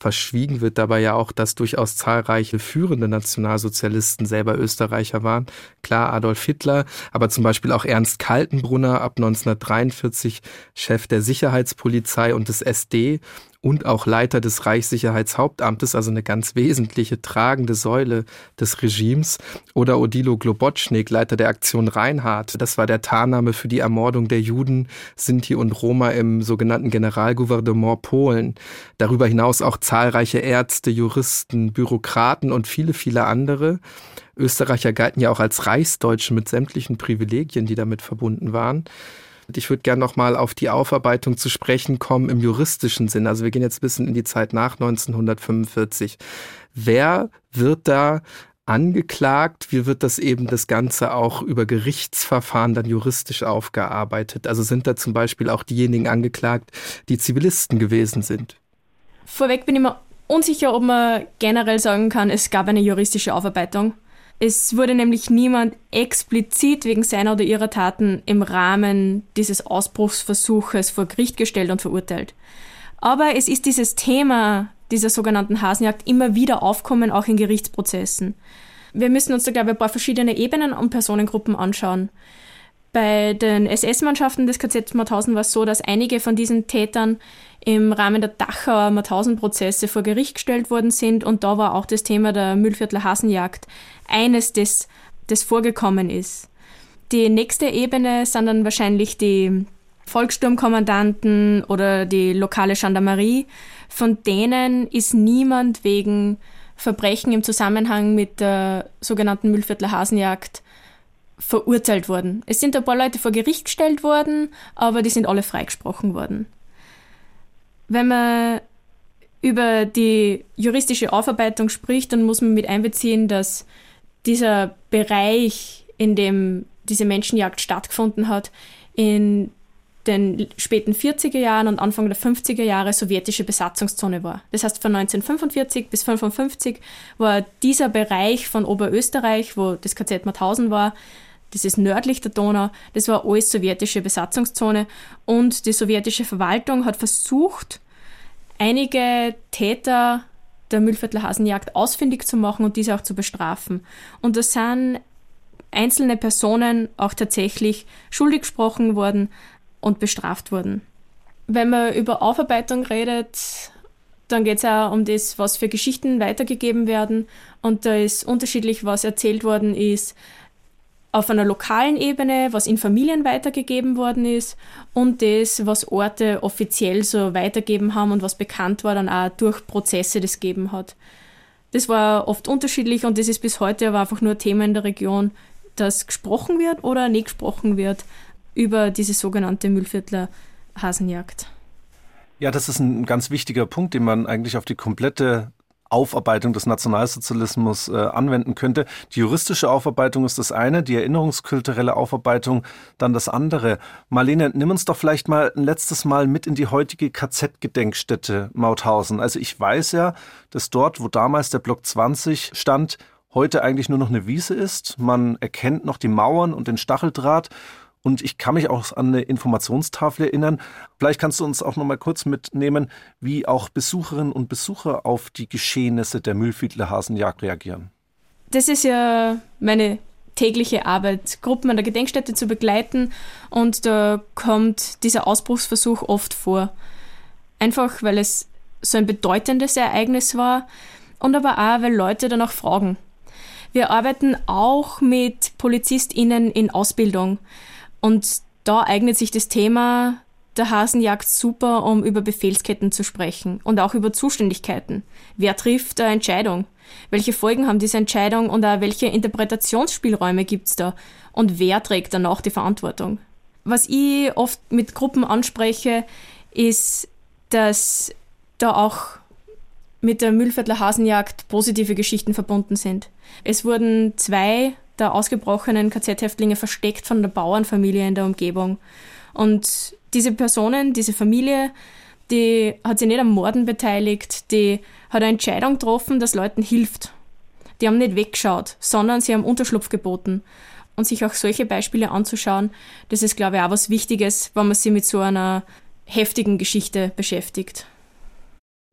Verschwiegen wird dabei ja auch, dass durchaus zahlreiche führende Nationalsozialisten selber Österreicher waren. Klar, Adolf Hitler, aber zum Beispiel auch Ernst Kaltenbrunner ab 1943 Chef der Sicherheitspolizei und des SD und auch Leiter des Reichssicherheitshauptamtes, also eine ganz wesentliche tragende Säule des Regimes. Oder Odilo Globotschnik, Leiter der Aktion Reinhardt. Das war der Tarnname für die Ermordung der Juden, Sinti und Roma im sogenannten Generalgouvernement Polen. Darüber hinaus auch zahlreiche Ärzte, Juristen, Bürokraten und viele, viele andere. Österreicher galten ja auch als Reichsdeutsche mit sämtlichen Privilegien, die damit verbunden waren. Ich würde gerne noch mal auf die Aufarbeitung zu sprechen kommen im juristischen Sinn. Also wir gehen jetzt ein bisschen in die Zeit nach 1945. Wer wird da angeklagt? Wie wird das eben das Ganze auch über Gerichtsverfahren dann juristisch aufgearbeitet? Also sind da zum Beispiel auch diejenigen angeklagt, die Zivilisten gewesen sind? Vorweg bin ich mir unsicher, ob man generell sagen kann, es gab eine juristische Aufarbeitung. Es wurde nämlich niemand explizit wegen seiner oder ihrer Taten im Rahmen dieses Ausbruchsversuches vor Gericht gestellt und verurteilt. Aber es ist dieses Thema dieser sogenannten Hasenjagd immer wieder aufkommen, auch in Gerichtsprozessen. Wir müssen uns da, glaube ich, ein paar verschiedene Ebenen und Personengruppen anschauen. Bei den SS-Mannschaften des KZ Mauthausen war es so, dass einige von diesen Tätern im Rahmen der Dachauer Mauthausen-Prozesse vor Gericht gestellt worden sind und da war auch das Thema der Mühlviertler Hasenjagd eines, das, das vorgekommen ist. Die nächste Ebene sind dann wahrscheinlich die Volkssturmkommandanten oder die lokale Gendarmerie. Von denen ist niemand wegen Verbrechen im Zusammenhang mit der sogenannten Mühlviertler Hasenjagd verurteilt worden. Es sind ein paar Leute vor Gericht gestellt worden, aber die sind alle freigesprochen worden. Wenn man über die juristische Aufarbeitung spricht, dann muss man mit einbeziehen, dass dieser Bereich, in dem diese Menschenjagd stattgefunden hat, in den späten 40er Jahren und Anfang der 50er Jahre sowjetische Besatzungszone war. Das heißt, von 1945 bis 1955 war dieser Bereich von Oberösterreich, wo das KZ Mauthausen war, das ist nördlich der Donau, das war alles sowjetische Besatzungszone und die sowjetische Verwaltung hat versucht, einige Täter der Mühlviertler Hasenjagd ausfindig zu machen und diese auch zu bestrafen. Und da sind einzelne Personen auch tatsächlich schuldig gesprochen worden und bestraft worden. Wenn man über Aufarbeitung redet, dann geht es auch um das, was für Geschichten weitergegeben werden. Und da ist unterschiedlich, was erzählt worden ist auf einer lokalen Ebene, was in Familien weitergegeben worden ist und das, was Orte offiziell so weitergeben haben und was bekannt war, dann auch durch Prozesse das geben hat. Das war oft unterschiedlich und das ist bis heute aber einfach nur Thema in der Region, dass gesprochen wird oder nicht gesprochen wird über diese sogenannte Müllviertler Hasenjagd. Ja, das ist ein ganz wichtiger Punkt, den man eigentlich auf die komplette Aufarbeitung des Nationalsozialismus äh, anwenden könnte. Die juristische Aufarbeitung ist das eine, die erinnerungskulturelle Aufarbeitung dann das andere. Marlene, nimm uns doch vielleicht mal ein letztes Mal mit in die heutige KZ-Gedenkstätte Mauthausen. Also ich weiß ja, dass dort, wo damals der Block 20 stand, heute eigentlich nur noch eine Wiese ist. Man erkennt noch die Mauern und den Stacheldraht. Und ich kann mich auch an eine Informationstafel erinnern. Vielleicht kannst du uns auch noch mal kurz mitnehmen, wie auch Besucherinnen und Besucher auf die Geschehnisse der Mühlviertler Hasenjagd reagieren. Das ist ja meine tägliche Arbeit, Gruppen an der Gedenkstätte zu begleiten. Und da kommt dieser Ausbruchsversuch oft vor. Einfach, weil es so ein bedeutendes Ereignis war und aber auch, weil Leute danach fragen. Wir arbeiten auch mit PolizistInnen in Ausbildung. Und da eignet sich das Thema der Hasenjagd super, um über Befehlsketten zu sprechen und auch über Zuständigkeiten. Wer trifft eine Entscheidung? Welche Folgen haben diese Entscheidung und auch welche Interpretationsspielräume gibt's da? Und wer trägt danach die Verantwortung? Was ich oft mit Gruppen anspreche, ist, dass da auch mit der Mühlviertler Hasenjagd positive Geschichten verbunden sind. Es wurden zwei der ausgebrochenen KZ-Häftlinge versteckt von der Bauernfamilie in der Umgebung. Und diese Personen, diese Familie, die hat sich nicht am Morden beteiligt, die hat eine Entscheidung getroffen, dass Leuten hilft. Die haben nicht weggeschaut, sondern sie haben Unterschlupf geboten. Und sich auch solche Beispiele anzuschauen, das ist, glaube ich, auch was Wichtiges, wenn man sich mit so einer heftigen Geschichte beschäftigt.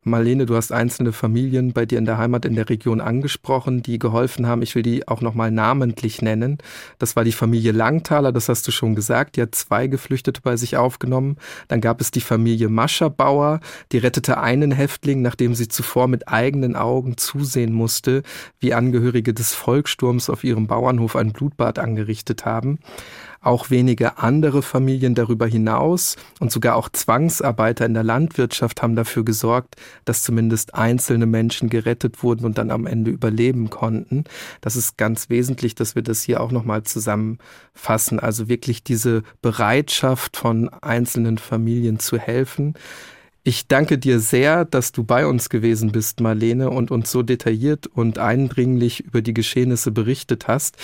Marlene, du hast einzelne Familien bei dir in der Heimat in der Region angesprochen, die geholfen haben. Ich will die auch nochmal namentlich nennen. Das war die Familie Langthaler, das hast du schon gesagt. Die hat zwei Geflüchtete bei sich aufgenommen. Dann gab es die Familie Mascherbauer, die rettete einen Häftling, nachdem sie zuvor mit eigenen Augen zusehen musste, wie Angehörige des Volkssturms auf ihrem Bauernhof ein Blutbad angerichtet haben. Auch wenige andere Familien darüber hinaus und sogar auch Zwangsarbeiter in der Landwirtschaft haben dafür gesorgt, dass zumindest einzelne Menschen gerettet wurden und dann am Ende überleben konnten. Das ist ganz wesentlich, dass wir das hier auch nochmal zusammenfassen. Also wirklich diese Bereitschaft von einzelnen Familien zu helfen. Ich danke dir sehr, dass du bei uns gewesen bist, Marlene, und uns so detailliert und eindringlich über die Geschehnisse berichtet hast.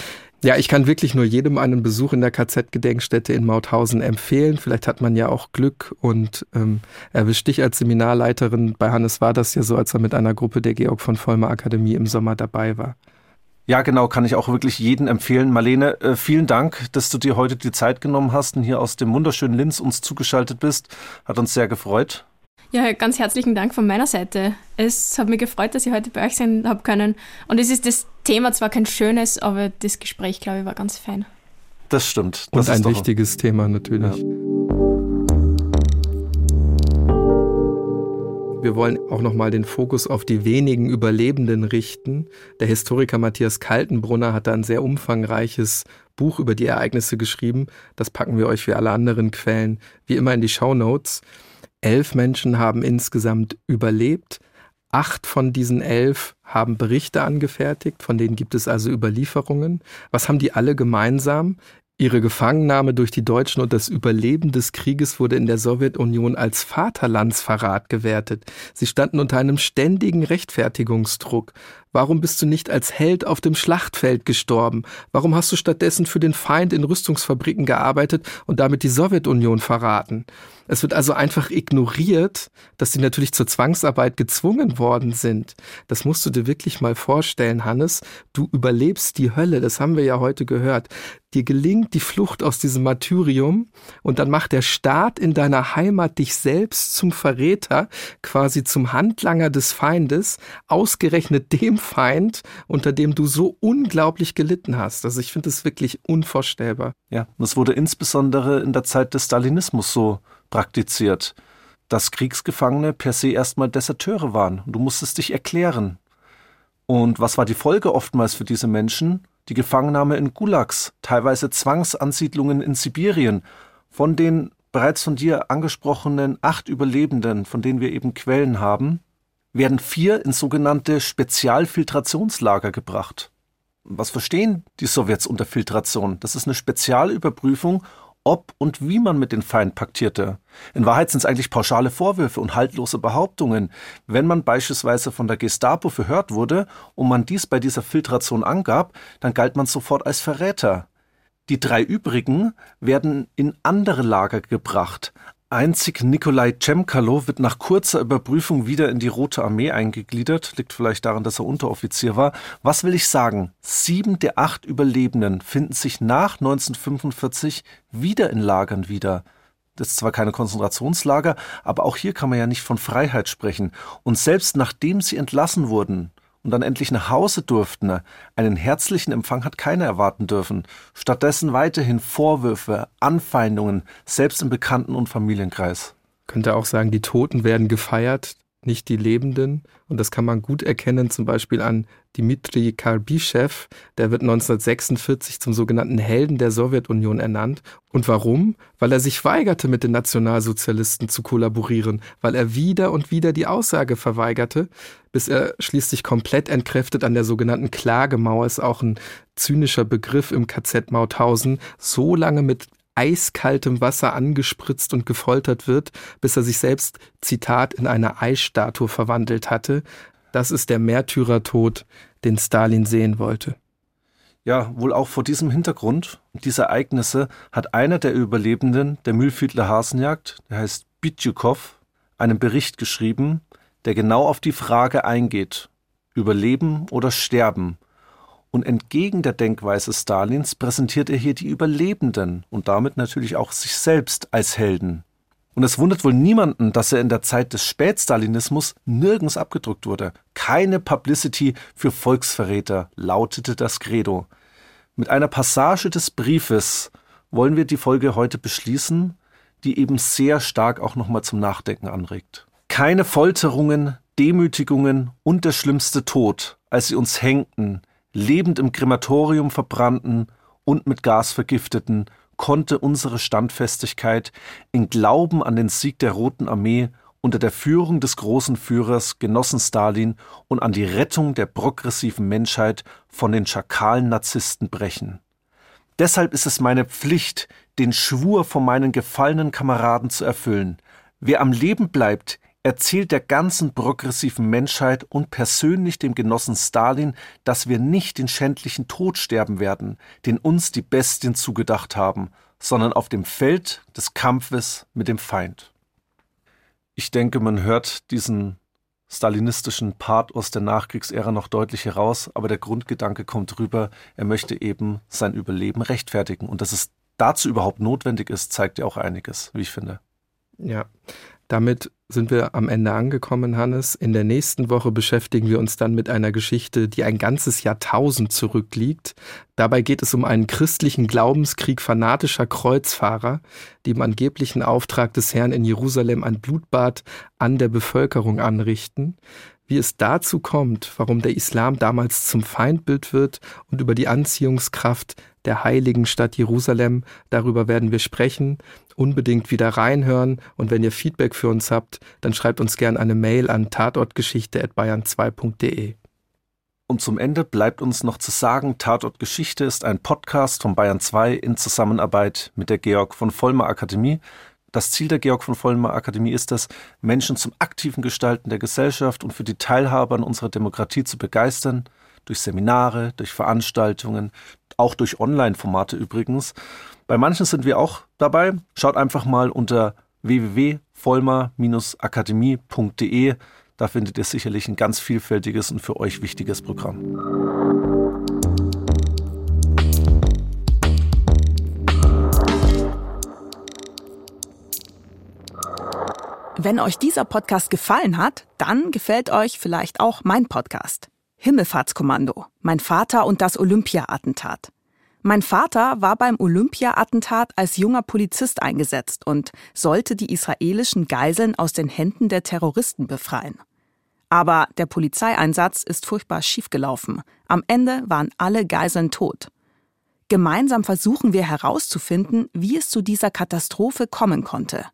Ja, ich kann wirklich nur jedem einen Besuch in der KZ-Gedenkstätte in Mauthausen empfehlen. Vielleicht hat man ja auch Glück und ähm, erwischt dich als Seminarleiterin. Bei Hannes war das ja so, als er mit einer Gruppe der Georg von Vollmer Akademie im Sommer dabei war. Ja, genau, kann ich auch wirklich jeden empfehlen. Marlene, äh, vielen Dank, dass du dir heute die Zeit genommen hast und hier aus dem wunderschönen Linz uns zugeschaltet bist. Hat uns sehr gefreut. Ja, ganz herzlichen Dank von meiner Seite. Es hat mich gefreut, dass ich heute bei euch sein habe können. Und es ist das Thema zwar kein schönes, aber das Gespräch, glaube ich, war ganz fein. Das stimmt. Das Und ein wichtiges Thema natürlich. Ja. Wir wollen auch nochmal den Fokus auf die wenigen Überlebenden richten. Der Historiker Matthias Kaltenbrunner hat da ein sehr umfangreiches Buch über die Ereignisse geschrieben. Das packen wir euch wie alle anderen Quellen wie immer in die Show Notes. Elf Menschen haben insgesamt überlebt. Acht von diesen elf haben Berichte angefertigt, von denen gibt es also Überlieferungen. Was haben die alle gemeinsam? Ihre Gefangennahme durch die Deutschen und das Überleben des Krieges wurde in der Sowjetunion als Vaterlandsverrat gewertet. Sie standen unter einem ständigen Rechtfertigungsdruck. Warum bist du nicht als Held auf dem Schlachtfeld gestorben? Warum hast du stattdessen für den Feind in Rüstungsfabriken gearbeitet und damit die Sowjetunion verraten? Es wird also einfach ignoriert, dass sie natürlich zur Zwangsarbeit gezwungen worden sind. Das musst du dir wirklich mal vorstellen, Hannes. Du überlebst die Hölle, das haben wir ja heute gehört. Dir gelingt die Flucht aus diesem Martyrium und dann macht der Staat in deiner Heimat dich selbst zum Verräter, quasi zum Handlanger des Feindes, ausgerechnet dem Feind, unter dem du so unglaublich gelitten hast. Also ich finde es wirklich unvorstellbar. Ja, das wurde insbesondere in der Zeit des Stalinismus so praktiziert, dass Kriegsgefangene per se erstmal Deserteure waren. Du musstest dich erklären. Und was war die Folge oftmals für diese Menschen? Die Gefangennahme in Gulags, teilweise Zwangsansiedlungen in Sibirien. Von den bereits von dir angesprochenen acht Überlebenden, von denen wir eben Quellen haben, werden vier in sogenannte Spezialfiltrationslager gebracht. Was verstehen die Sowjets unter Filtration? Das ist eine Spezialüberprüfung, ob und wie man mit den Feind paktierte. In Wahrheit sind es eigentlich pauschale Vorwürfe und haltlose Behauptungen. Wenn man beispielsweise von der Gestapo verhört wurde und man dies bei dieser Filtration angab, dann galt man sofort als Verräter. Die drei übrigen werden in andere Lager gebracht, Einzig Nikolai Cemkalo wird nach kurzer Überprüfung wieder in die Rote Armee eingegliedert. Liegt vielleicht daran, dass er Unteroffizier war. Was will ich sagen? Sieben der acht Überlebenden finden sich nach 1945 wieder in Lagern wieder. Das ist zwar keine Konzentrationslager, aber auch hier kann man ja nicht von Freiheit sprechen. Und selbst nachdem sie entlassen wurden, und dann endlich nach Hause durften. Einen herzlichen Empfang hat keiner erwarten dürfen. Stattdessen weiterhin Vorwürfe, Anfeindungen, selbst im Bekannten- und Familienkreis. Könnte auch sagen, die Toten werden gefeiert, nicht die Lebenden. Und das kann man gut erkennen, zum Beispiel an Dmitri Karbischew. Der wird 1946 zum sogenannten Helden der Sowjetunion ernannt. Und warum? Weil er sich weigerte, mit den Nationalsozialisten zu kollaborieren, weil er wieder und wieder die Aussage verweigerte, bis er schließlich komplett entkräftet an der sogenannten Klagemauer, ist auch ein zynischer Begriff im KZ Mauthausen, so lange mit eiskaltem Wasser angespritzt und gefoltert wird, bis er sich selbst, Zitat, in eine Eisstatue verwandelt hatte. Das ist der Märtyrertod, den Stalin sehen wollte. Ja, wohl auch vor diesem Hintergrund dieser Ereignisse hat einer der Überlebenden der Mühlviertler Hasenjagd, der heißt Bitjukow, einen Bericht geschrieben, der genau auf die Frage eingeht, Überleben oder Sterben, und entgegen der Denkweise Stalins präsentiert er hier die Überlebenden und damit natürlich auch sich selbst als Helden. Und es wundert wohl niemanden, dass er in der Zeit des Spätstalinismus nirgends abgedruckt wurde. Keine Publicity für Volksverräter lautete das Credo. Mit einer Passage des Briefes wollen wir die Folge heute beschließen, die eben sehr stark auch nochmal zum Nachdenken anregt. Keine Folterungen, Demütigungen und der schlimmste Tod, als sie uns hängten, lebend im Krematorium verbrannten und mit Gas vergifteten, konnte unsere Standfestigkeit in Glauben an den Sieg der Roten Armee unter der Führung des großen Führers Genossen Stalin und an die Rettung der progressiven Menschheit von den schakalen Narzissten brechen. Deshalb ist es meine Pflicht, den Schwur von meinen gefallenen Kameraden zu erfüllen. Wer am Leben bleibt, erzählt der ganzen progressiven Menschheit und persönlich dem Genossen Stalin, dass wir nicht den schändlichen Tod sterben werden, den uns die Bestien zugedacht haben, sondern auf dem Feld des Kampfes mit dem Feind. Ich denke, man hört diesen stalinistischen Part aus der Nachkriegsära noch deutlich heraus, aber der Grundgedanke kommt rüber, er möchte eben sein Überleben rechtfertigen. Und dass es dazu überhaupt notwendig ist, zeigt ja auch einiges, wie ich finde. Ja, damit sind wir am Ende angekommen, Hannes. In der nächsten Woche beschäftigen wir uns dann mit einer Geschichte, die ein ganzes Jahrtausend zurückliegt. Dabei geht es um einen christlichen Glaubenskrieg fanatischer Kreuzfahrer, die im angeblichen Auftrag des Herrn in Jerusalem ein Blutbad an der Bevölkerung anrichten wie es dazu kommt, warum der Islam damals zum Feindbild wird und über die Anziehungskraft der heiligen Stadt Jerusalem. Darüber werden wir sprechen. Unbedingt wieder reinhören. Und wenn ihr Feedback für uns habt, dann schreibt uns gerne eine Mail an tatortgeschichte.bayern2.de. Und zum Ende bleibt uns noch zu sagen, Tatort Geschichte ist ein Podcast von Bayern 2 in Zusammenarbeit mit der Georg von Vollmer Akademie. Das Ziel der Georg von Vollmer Akademie ist es, Menschen zum aktiven Gestalten der Gesellschaft und für die Teilhabe an unserer Demokratie zu begeistern, durch Seminare, durch Veranstaltungen, auch durch Online-Formate übrigens. Bei manchen sind wir auch dabei. Schaut einfach mal unter www.vollmer-akademie.de. Da findet ihr sicherlich ein ganz vielfältiges und für euch wichtiges Programm. Wenn euch dieser Podcast gefallen hat, dann gefällt euch vielleicht auch mein Podcast. Himmelfahrtskommando. Mein Vater und das Olympia-Attentat. Mein Vater war beim Olympia-Attentat als junger Polizist eingesetzt und sollte die israelischen Geiseln aus den Händen der Terroristen befreien. Aber der Polizeieinsatz ist furchtbar schiefgelaufen. Am Ende waren alle Geiseln tot. Gemeinsam versuchen wir herauszufinden, wie es zu dieser Katastrophe kommen konnte.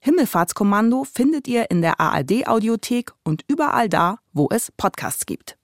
Himmelfahrtskommando findet ihr in der ARD Audiothek und überall da, wo es Podcasts gibt.